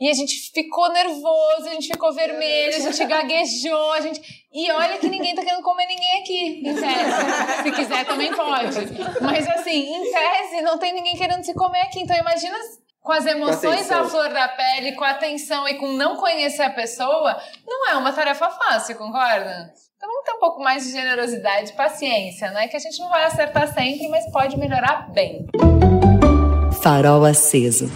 E a gente ficou nervoso, a gente ficou vermelho, a gente gaguejou, a gente. E olha que ninguém tá querendo comer ninguém aqui, em tese. Se quiser também pode. Mas assim, em tese, não tem ninguém querendo se comer aqui. Então imagina com as emoções à flor da pele, com a atenção e com não conhecer a pessoa, não é uma tarefa fácil, concorda? Então vamos ter um pouco mais de generosidade e paciência, não é que a gente não vai acertar sempre, mas pode melhorar bem. Farol aceso.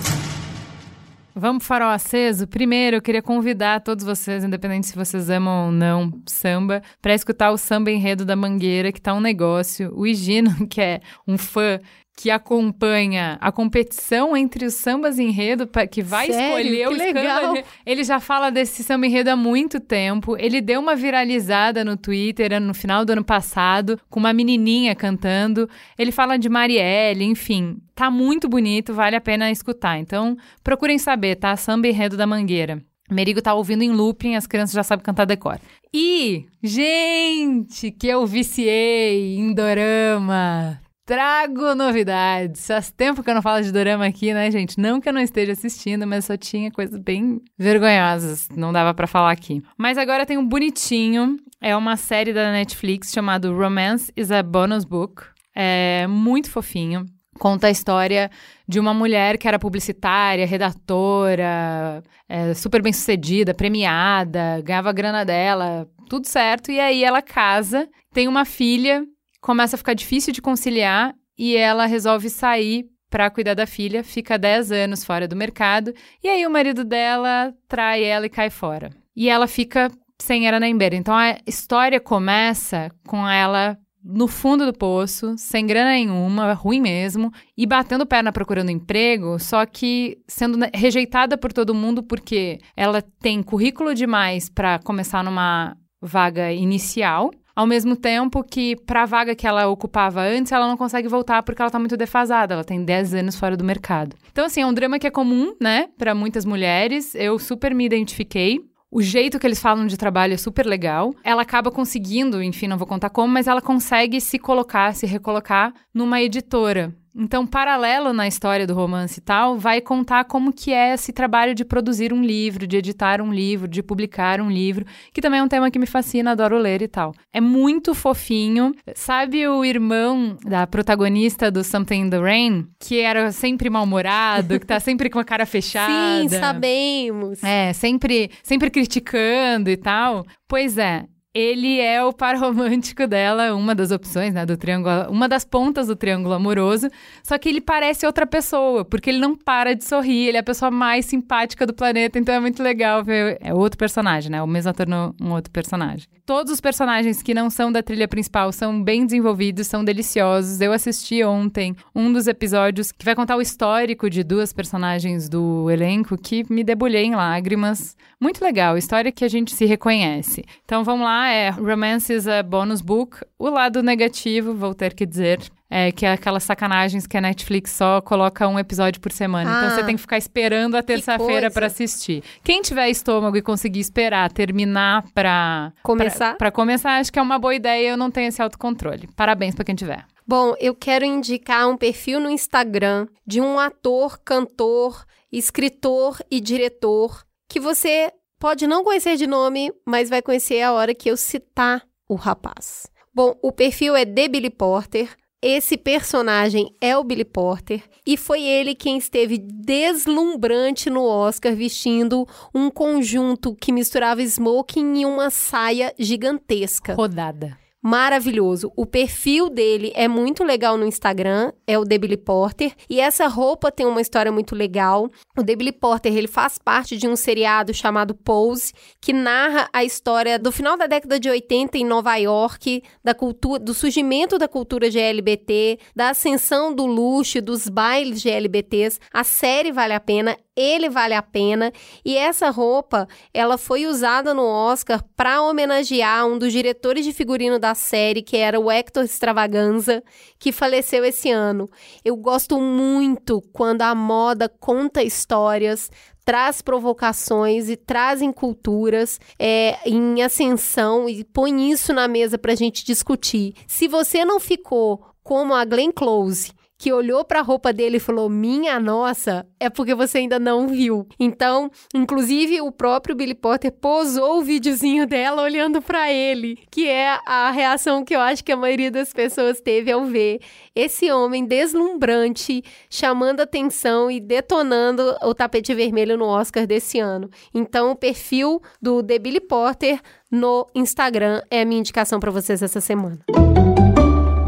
Vamos pro farol aceso? Primeiro, eu queria convidar todos vocês, independente se vocês amam ou não samba, para escutar o Samba Enredo da Mangueira, que tá um negócio. O Higino, que é um fã que acompanha a competição entre os sambas enredo, que vai Sério? escolher Que o legal. samba enredo. Ele já fala desse samba enredo há muito tempo. Ele deu uma viralizada no Twitter no final do ano passado, com uma menininha cantando. Ele fala de Marielle, enfim. Tá muito bonito, vale a pena escutar. Então, procurem saber, tá? Samba enredo da Mangueira. Merigo tá ouvindo em looping, as crianças já sabem cantar decor. E, gente, que eu viciei em dorama. Trago novidades. Faz tempo que eu não falo de dorama aqui, né, gente? Não que eu não esteja assistindo, mas só tinha coisas bem vergonhosas. Não dava pra falar aqui. Mas agora tem um bonitinho. É uma série da Netflix chamada Romance is a Bonus Book. É muito fofinho. Conta a história de uma mulher que era publicitária, redatora, é, super bem sucedida, premiada, ganhava grana dela, tudo certo. E aí ela casa, tem uma filha, começa a ficar difícil de conciliar e ela resolve sair para cuidar da filha, fica 10 anos fora do mercado. E aí o marido dela trai ela e cai fora. E ela fica sem era nem beira. Então a história começa com ela no fundo do poço, sem grana nenhuma, ruim mesmo, e batendo perna procurando emprego, só que sendo rejeitada por todo mundo porque ela tem currículo demais para começar numa vaga inicial. Ao mesmo tempo que, para a vaga que ela ocupava antes, ela não consegue voltar porque ela tá muito defasada. Ela tem 10 anos fora do mercado. Então, assim, é um drama que é comum, né, para muitas mulheres. Eu super me identifiquei. O jeito que eles falam de trabalho é super legal. Ela acaba conseguindo, enfim, não vou contar como, mas ela consegue se colocar, se recolocar numa editora. Então, paralelo na história do romance e tal, vai contar como que é esse trabalho de produzir um livro, de editar um livro, de publicar um livro, que também é um tema que me fascina, adoro ler e tal. É muito fofinho. Sabe o irmão da protagonista do Something in the Rain, que era sempre mal-humorado, que tá sempre com a cara fechada? Sim, sabemos. É, sempre, sempre criticando e tal. Pois é, ele é o par romântico dela, uma das opções, né, do triângulo, uma das pontas do triângulo amoroso, só que ele parece outra pessoa, porque ele não para de sorrir, ele é a pessoa mais simpática do planeta, então é muito legal ver, é outro personagem, né, o mesmo ator no um outro personagem. Todos os personagens que não são da trilha principal são bem desenvolvidos, são deliciosos. Eu assisti ontem um dos episódios que vai contar o histórico de duas personagens do elenco que me debulhei em lágrimas. Muito legal, história que a gente se reconhece. Então vamos lá, é Romance is a Bonus Book. O lado negativo, vou ter que dizer, é que é aquelas sacanagens que a Netflix só coloca um episódio por semana. então Ah, você tem que ficar esperando a terça-feira pra assistir. Quem tiver estômago e conseguir esperar terminar pra Começar? pra começar, acho que é uma boa ideia. Eu não tenho esse autocontrole. Parabéns pra quem tiver. Bom, eu quero indicar um perfil no Instagram de um ator, cantor, escritor e diretor que você pode não conhecer de nome, mas vai conhecer a hora que eu citar o rapaz. Bom, o perfil é de Billy Porter. Esse personagem é o Billy Porter e foi ele quem esteve deslumbrante no Oscar vestindo um conjunto que misturava smoking e uma saia gigantesca. Rodada. Maravilhoso. O perfil dele é muito legal no Instagram, é o Debily Porter, e essa roupa tem uma história muito legal. O Debily Porter, ele faz parte de um seriado chamado Pose, que narra a história do final da década de 80 em Nova York, da cultura, do surgimento da cultura GLBT, da ascensão do luxo, dos bailes GLBTs. A série vale a pena, ele vale a pena. E essa roupa, ela foi usada no Oscar para homenagear um dos diretores de figurino da série, que era o Hector Extravaganza, que faleceu esse ano. Eu gosto muito quando a moda conta histórias, traz provocações e trazem culturas é, em ascensão e põe isso na mesa para a gente discutir. Se você não ficou como a Glenn Close, que olhou para a roupa dele e falou: Minha nossa, é porque você ainda não viu. Então, inclusive, o próprio Billy Potter posou o videozinho dela olhando para ele, que é a reação que eu acho que a maioria das pessoas teve ao ver esse homem deslumbrante, chamando atenção e detonando o tapete vermelho no Oscar desse ano. Então, o perfil do The Billy Potter no Instagram é a minha indicação para vocês essa semana.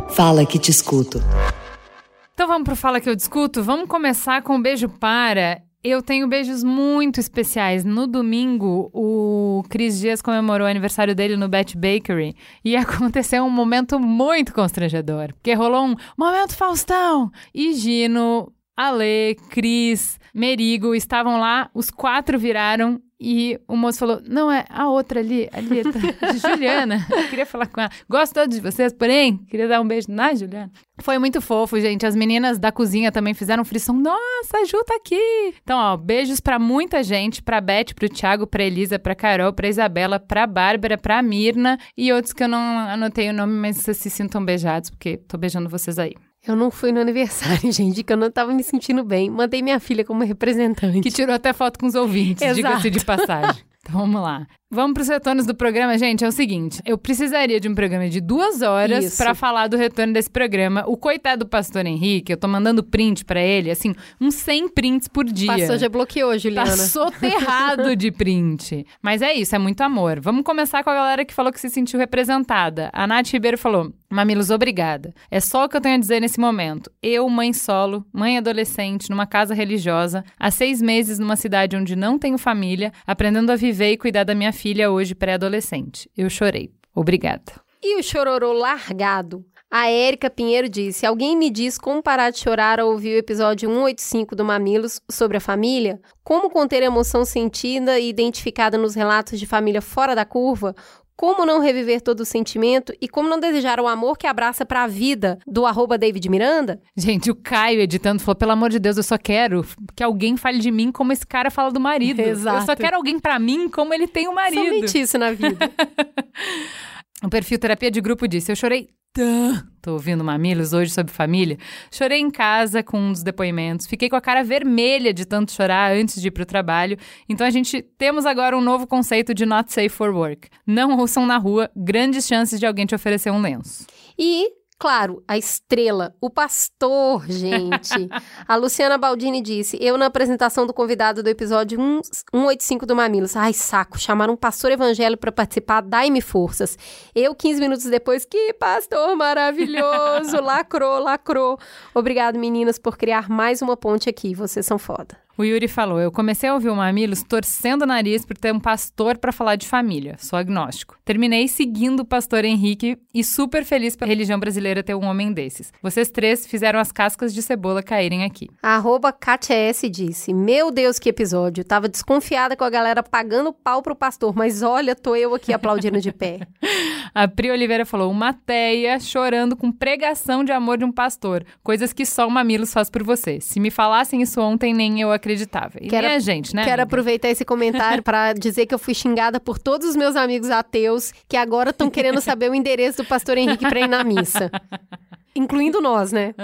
Fala que te escuto. Então vamos pro Fala Que Eu Discuto? Vamos começar com um beijo para... Eu tenho beijos muito especiais. No domingo, o Cris Dias comemorou o aniversário dele no Bet Bakery e aconteceu um momento muito constrangedor, porque rolou um momento Faustão e Gino, Ale, Cris, Merigo estavam lá, os quatro viraram e o moço falou: Não, é a outra ali, ali, tá, Juliana. Eu queria falar com ela. Gosto todos de vocês, porém, queria dar um beijo na Juliana. Foi muito fofo, gente. As meninas da cozinha também fizeram frição. Nossa, a Ju tá aqui. Então, ó, beijos pra muita gente: pra Beth, pro Thiago, pra Elisa, pra Carol, pra Isabela, pra Bárbara, pra Mirna e outros que eu não anotei o nome, mas vocês se sintam beijados, porque tô beijando vocês aí. Eu não fui no aniversário, gente, que eu não tava me sentindo bem. Mandei minha filha como representante. Que tirou até foto com os ouvintes, diga-se de passagem. Então vamos lá. Vamos para os retornos do programa, gente. É o seguinte: eu precisaria de um programa de duas horas para falar do retorno desse programa. O coitado do pastor Henrique, eu tô mandando print para ele, assim, uns 100 prints por dia. Passou, já bloqueou, Juliana. Tá soterrado de print. Mas é isso, é muito amor. Vamos começar com a galera que falou que se sentiu representada. A Nath Ribeiro falou: Mamilos, obrigada. É só o que eu tenho a dizer nesse momento. Eu, mãe solo, mãe adolescente, numa casa religiosa, há seis meses numa cidade onde não tenho família, aprendendo a viver e cuidar da minha filha hoje pré-adolescente. Eu chorei. Obrigada. E o chororô largado? A Érica Pinheiro disse: Alguém me diz como parar de chorar ao ouvir o episódio 185 do Mamilos sobre a família? Como conter a emoção sentida e identificada nos relatos de família fora da curva? Como não reviver todo o sentimento e como não desejar o amor que abraça pra vida do arroba David Miranda? Gente, o Caio editando falou: pelo amor de Deus, eu só quero que alguém fale de mim como esse cara fala do marido. Exato. Eu só quero alguém pra mim como ele tem o marido. Somente isso na vida. O perfil Terapia de Grupo disse: Eu chorei tanto ouvindo Mamilos hoje sobre família. Chorei em casa com um dos depoimentos. Fiquei com a cara vermelha de tanto chorar antes de ir pro trabalho. Então a gente temos agora um novo conceito de not safe for work. Não ouçam na rua, grandes chances de alguém te oferecer um lenço. E, claro, a estrela, o pastor, gente. a Luciana Baldini disse: Eu, na apresentação do convidado do episódio 1- 185 do Mamilos. Ai, saco, chamaram um pastor evangélico para participar, dai-me forças. Eu, 15 minutos depois, que pastor maravilhoso! lacrou, lacrou. Obrigado, meninas, por criar mais uma ponte aqui. Vocês são foda. O Yuri falou: Eu comecei a ouvir o Mamilos torcendo o nariz por ter um pastor para falar de família. Sou agnóstico. Terminei seguindo o pastor Henrique e super feliz pela religião brasileira ter um homem desses. Vocês três fizeram as cascas de cebola caírem aqui. Arroba Katia S disse: Meu Deus, que episódio. Tava desconfiada com a galera pagando pau pro pastor, mas olha, tô eu aqui aplaudindo de pé. A Pri Oliveira falou: Uma teia chorando com pregação de amor de um pastor. Coisas que só o Mamilos faz por você. Se me falassem isso ontem, nem eu acreditava. E Quero- nem a gente, né? Quero amiga? aproveitar esse comentário para dizer que eu fui xingada por todos os meus amigos ateus que agora estão querendo saber o endereço do pastor Henrique para ir na missa. Incluindo nós, né?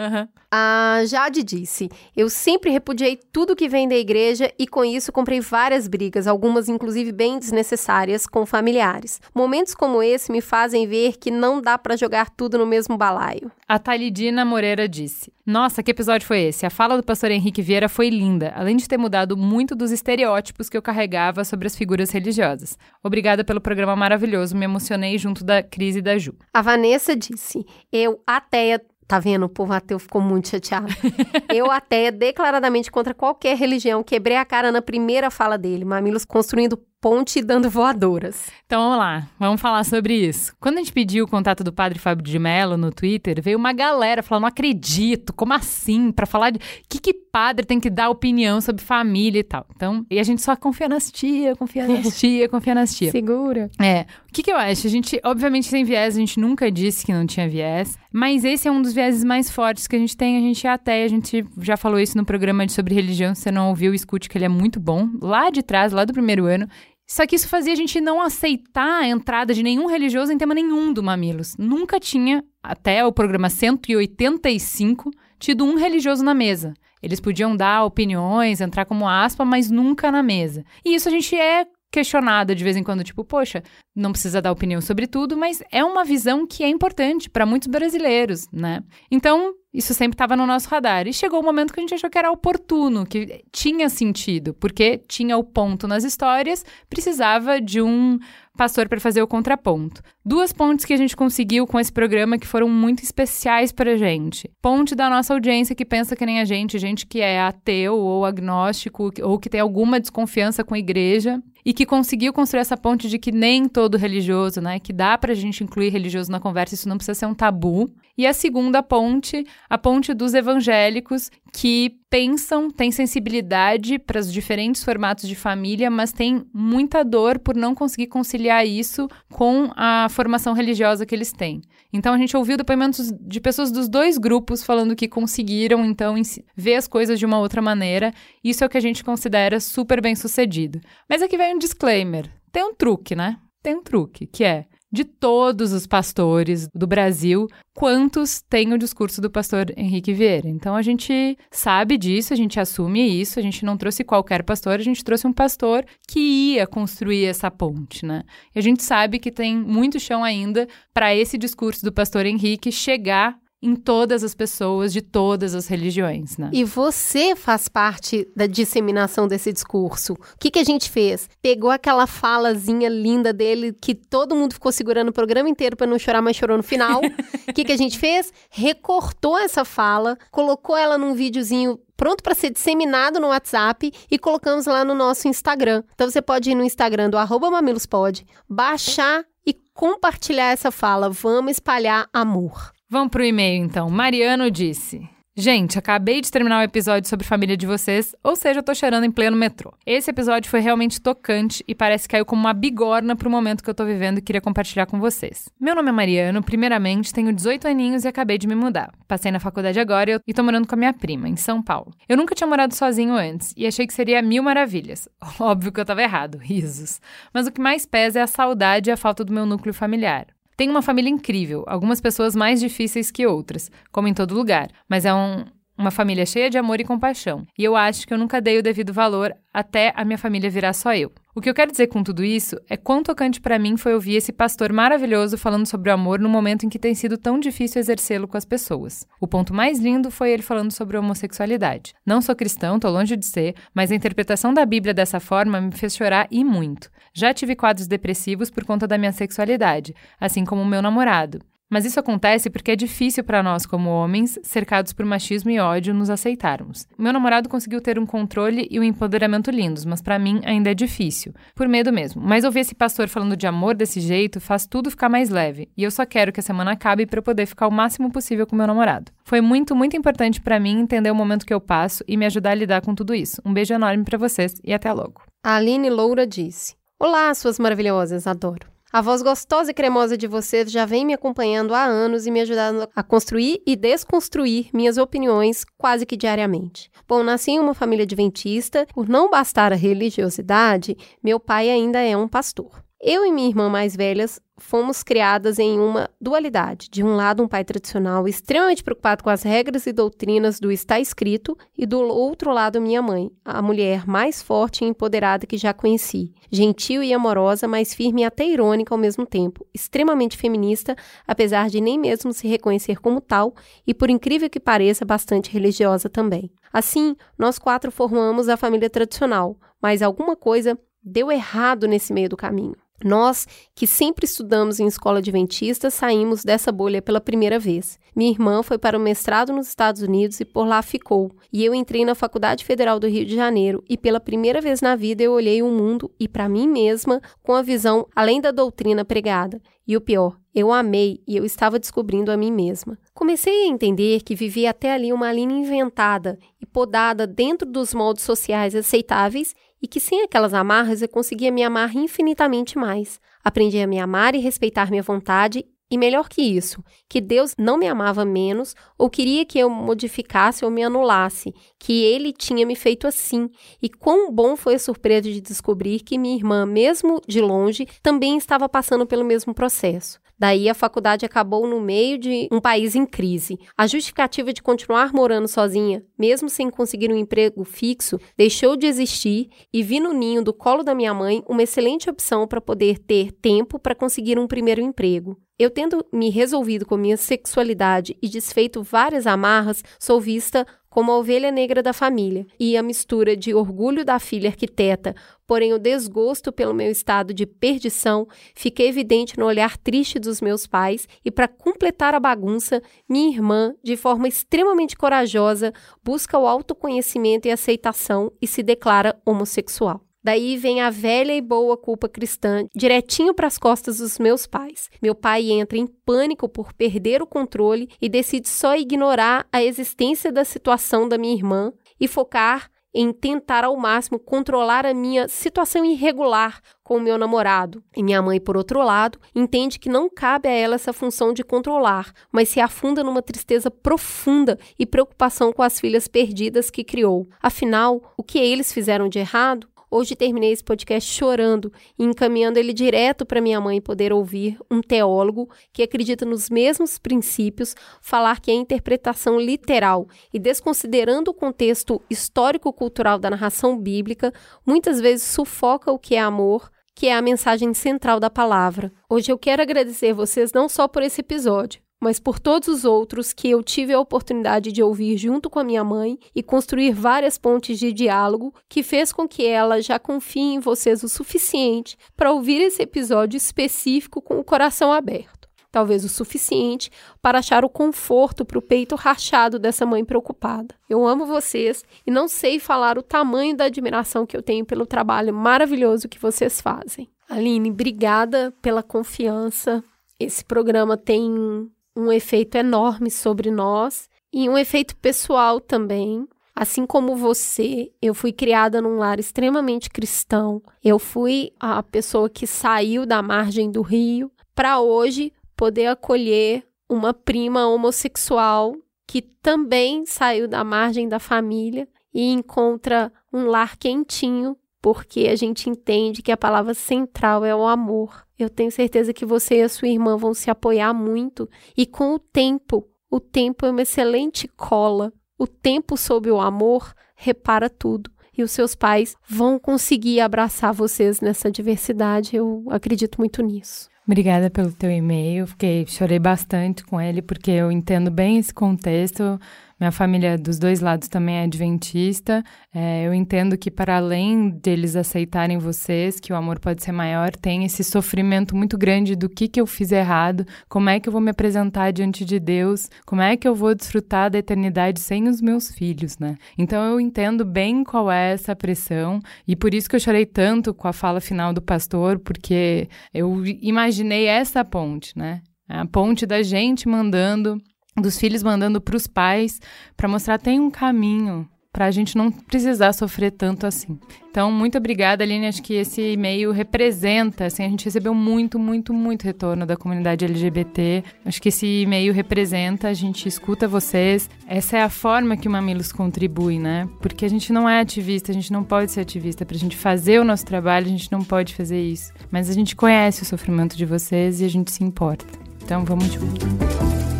A Jade disse: Eu sempre repudiei tudo que vem da igreja e com isso comprei várias brigas, algumas inclusive bem desnecessárias, com familiares. Momentos como esse me fazem ver que não dá para jogar tudo no mesmo balaio. A Talidina Moreira disse: Nossa, que episódio foi esse? A fala do pastor Henrique Vieira foi linda, além de ter mudado muito dos estereótipos que eu carregava sobre as figuras religiosas. Obrigada pelo programa maravilhoso, me emocionei junto da crise da Ju. A Vanessa disse: Eu, ateia. Tá vendo? O povo ateu ficou muito chateado. Eu, ateia, declaradamente contra qualquer religião, quebrei a cara na primeira fala dele. Mamilos construindo ponte dando voadoras. Então vamos lá, vamos falar sobre isso. Quando a gente pediu o contato do padre Fábio de Mello no Twitter, veio uma galera falando: não acredito, como assim? Pra falar de que, que padre tem que dar opinião sobre família e tal. Então, e a gente só confia nas tia, confia nas tia, confia nas tia. Segura. É. O que, que eu acho? A gente, obviamente, tem viés, a gente nunca disse que não tinha viés, mas esse é um dos vieses mais fortes que a gente tem. A gente é até, a gente já falou isso no programa de sobre religião. Se você não ouviu, escute que ele é muito bom. Lá de trás, lá do primeiro ano. Só que isso fazia a gente não aceitar a entrada de nenhum religioso em tema nenhum do Mamilos. Nunca tinha, até o programa 185, tido um religioso na mesa. Eles podiam dar opiniões, entrar como aspa, mas nunca na mesa. E isso a gente é questionada de vez em quando, tipo, poxa, não precisa dar opinião sobre tudo, mas é uma visão que é importante para muitos brasileiros, né? Então, isso sempre estava no nosso radar. E chegou o momento que a gente achou que era oportuno, que tinha sentido, porque tinha o ponto nas histórias, precisava de um pastor para fazer o contraponto. Duas pontes que a gente conseguiu com esse programa que foram muito especiais para a gente. Ponte da nossa audiência que pensa que nem a gente, gente que é ateu ou agnóstico ou que tem alguma desconfiança com a igreja e que conseguiu construir essa ponte de que nem todo religioso, né, que dá pra gente incluir religioso na conversa, isso não precisa ser um tabu. E a segunda ponte, a ponte dos evangélicos que pensam, têm sensibilidade para os diferentes formatos de família, mas tem muita dor por não conseguir conciliar isso com a formação religiosa que eles têm. Então a gente ouviu depoimentos de pessoas dos dois grupos falando que conseguiram então ver as coisas de uma outra maneira. Isso é o que a gente considera super bem sucedido. Mas aqui vem um disclaimer. Tem um truque, né? Tem um truque, que é de todos os pastores do Brasil, quantos têm o discurso do pastor Henrique Vieira. Então a gente sabe disso, a gente assume isso, a gente não trouxe qualquer pastor, a gente trouxe um pastor que ia construir essa ponte, né? E a gente sabe que tem muito chão ainda para esse discurso do pastor Henrique chegar em todas as pessoas de todas as religiões, né? E você faz parte da disseminação desse discurso. O que, que a gente fez? Pegou aquela falazinha linda dele que todo mundo ficou segurando o programa inteiro para não chorar, mas chorou no final. O que, que a gente fez? Recortou essa fala, colocou ela num videozinho pronto para ser disseminado no WhatsApp e colocamos lá no nosso Instagram. Então você pode ir no Instagram do arroba mamilospod, baixar e compartilhar essa fala. Vamos espalhar amor. Vamos pro e-mail então. Mariano disse: Gente, acabei de terminar o episódio sobre família de vocês, ou seja, eu tô chorando em pleno metrô. Esse episódio foi realmente tocante e parece que caiu como uma bigorna pro momento que eu tô vivendo e queria compartilhar com vocês. Meu nome é Mariano, primeiramente tenho 18 aninhos e acabei de me mudar. Passei na faculdade agora e e tô morando com a minha prima, em São Paulo. Eu nunca tinha morado sozinho antes e achei que seria mil maravilhas. Óbvio que eu tava errado, risos. Mas o que mais pesa é a saudade e a falta do meu núcleo familiar. Tenho uma família incrível, algumas pessoas mais difíceis que outras, como em todo lugar, mas é um- uma família cheia de amor e compaixão. E eu acho que eu nunca dei o devido valor até a minha família virar só eu. O que eu quero dizer com tudo isso é quão tocante para mim foi ouvir esse pastor maravilhoso falando sobre o amor no momento em que tem sido tão difícil exercê-lo com as pessoas. O ponto mais lindo foi ele falando sobre a homossexualidade. Não sou cristão, tô longe de ser, mas a interpretação da Bíblia dessa forma me fez chorar e muito. Já tive quadros depressivos por conta da minha sexualidade, assim como o meu namorado. Mas isso acontece porque é difícil para nós, como homens, cercados por machismo e ódio, nos aceitarmos. Meu namorado conseguiu ter um controle e um empoderamento lindos, mas para mim ainda é difícil. Por medo mesmo. Mas ouvir esse pastor falando de amor desse jeito faz tudo ficar mais leve. E eu só quero que a semana acabe para eu poder ficar o máximo possível com meu namorado. Foi muito, muito importante para mim entender o momento que eu passo e me ajudar a lidar com tudo isso. Um beijo enorme para vocês e até logo. A Aline Loura disse: Olá, suas maravilhosas, adoro. A voz gostosa e cremosa de vocês já vem me acompanhando há anos e me ajudando a construir e desconstruir minhas opiniões quase que diariamente. Bom, nasci em uma família adventista, por não bastar a religiosidade, meu pai ainda é um pastor. Eu e minha irmã mais velhas fomos criadas em uma dualidade. De um lado, um pai tradicional extremamente preocupado com as regras e doutrinas do está escrito, e do outro lado, minha mãe, a mulher mais forte e empoderada que já conheci. Gentil e amorosa, mas firme e até irônica ao mesmo tempo. Extremamente feminista, apesar de nem mesmo se reconhecer como tal, e por incrível que pareça, bastante religiosa também. Assim, nós quatro formamos a família tradicional, mas alguma coisa deu errado nesse meio do caminho. Nós, que sempre estudamos em escola adventista, saímos dessa bolha pela primeira vez. Minha irmã foi para o mestrado nos Estados Unidos e por lá ficou. E eu entrei na Faculdade Federal do Rio de Janeiro e pela primeira vez na vida eu olhei o mundo e para mim mesma com a visão além da doutrina pregada. E o pior, eu amei e eu estava descobrindo a mim mesma. Comecei a entender que vivia até ali uma linha inventada e podada dentro dos moldes sociais aceitáveis e que sem aquelas amarras eu conseguia me amar infinitamente mais. Aprendi a me amar e respeitar minha vontade e melhor que isso, que Deus não me amava menos ou queria que eu modificasse ou me anulasse, que Ele tinha me feito assim. E quão bom foi a surpresa de descobrir que minha irmã, mesmo de longe, também estava passando pelo mesmo processo. Daí a faculdade acabou no meio de um país em crise. A justificativa de continuar morando sozinha, mesmo sem conseguir um emprego fixo, deixou de existir e vi no ninho do colo da minha mãe uma excelente opção para poder ter tempo para conseguir um primeiro emprego. Eu tendo me resolvido com minha sexualidade e desfeito várias amarras, sou vista como a ovelha negra da família, e a mistura de orgulho da filha arquiteta, porém o desgosto pelo meu estado de perdição, fica evidente no olhar triste dos meus pais, e para completar a bagunça, minha irmã, de forma extremamente corajosa, busca o autoconhecimento e aceitação e se declara homossexual. Daí vem a velha e boa culpa cristã direitinho para as costas dos meus pais. Meu pai entra em pânico por perder o controle e decide só ignorar a existência da situação da minha irmã e focar em tentar ao máximo controlar a minha situação irregular com o meu namorado. E minha mãe, por outro lado, entende que não cabe a ela essa função de controlar, mas se afunda numa tristeza profunda e preocupação com as filhas perdidas que criou. Afinal, o que eles fizeram de errado? Hoje terminei esse podcast chorando e encaminhando ele direto para minha mãe poder ouvir um teólogo que acredita nos mesmos princípios, falar que a interpretação literal e desconsiderando o contexto histórico-cultural da narração bíblica, muitas vezes sufoca o que é amor, que é a mensagem central da palavra. Hoje eu quero agradecer vocês não só por esse episódio, mas por todos os outros que eu tive a oportunidade de ouvir junto com a minha mãe e construir várias pontes de diálogo que fez com que ela já confie em vocês o suficiente para ouvir esse episódio específico com o coração aberto. Talvez o suficiente para achar o conforto para o peito rachado dessa mãe preocupada. Eu amo vocês e não sei falar o tamanho da admiração que eu tenho pelo trabalho maravilhoso que vocês fazem. Aline, obrigada pela confiança. Esse programa tem um efeito enorme sobre nós e um efeito pessoal também. Assim como você, eu fui criada num lar extremamente cristão. Eu fui a pessoa que saiu da margem do rio para hoje poder acolher uma prima homossexual que também saiu da margem da família e encontra um lar quentinho, porque a gente entende que a palavra central é o amor. Eu tenho certeza que você e a sua irmã vão se apoiar muito e com o tempo, o tempo é uma excelente cola. O tempo sob o amor repara tudo e os seus pais vão conseguir abraçar vocês nessa diversidade. Eu acredito muito nisso. Obrigada pelo teu e-mail. Fiquei chorei bastante com ele porque eu entendo bem esse contexto. Minha família dos dois lados também é adventista. É, eu entendo que, para além deles aceitarem vocês, que o amor pode ser maior, tem esse sofrimento muito grande do que, que eu fiz errado, como é que eu vou me apresentar diante de Deus, como é que eu vou desfrutar da eternidade sem os meus filhos, né? Então eu entendo bem qual é essa pressão e por isso que eu chorei tanto com a fala final do pastor, porque eu imaginei essa ponte, né? A ponte da gente mandando, dos filhos mandando para os pais, para mostrar tem um caminho, para a gente não precisar sofrer tanto assim. Então, muito obrigada, Aline. Acho que esse e-mail representa, assim, a gente recebeu muito, muito, muito retorno da comunidade LGBT. Acho que esse e-mail representa, a gente escuta vocês. Essa é a forma que o Mamilos contribui, né? Porque a gente não é ativista, a gente não pode ser ativista. Para a gente fazer o nosso trabalho, a gente não pode fazer isso. Mas a gente conhece o sofrimento de vocês e a gente se importa. Então, vamos junto.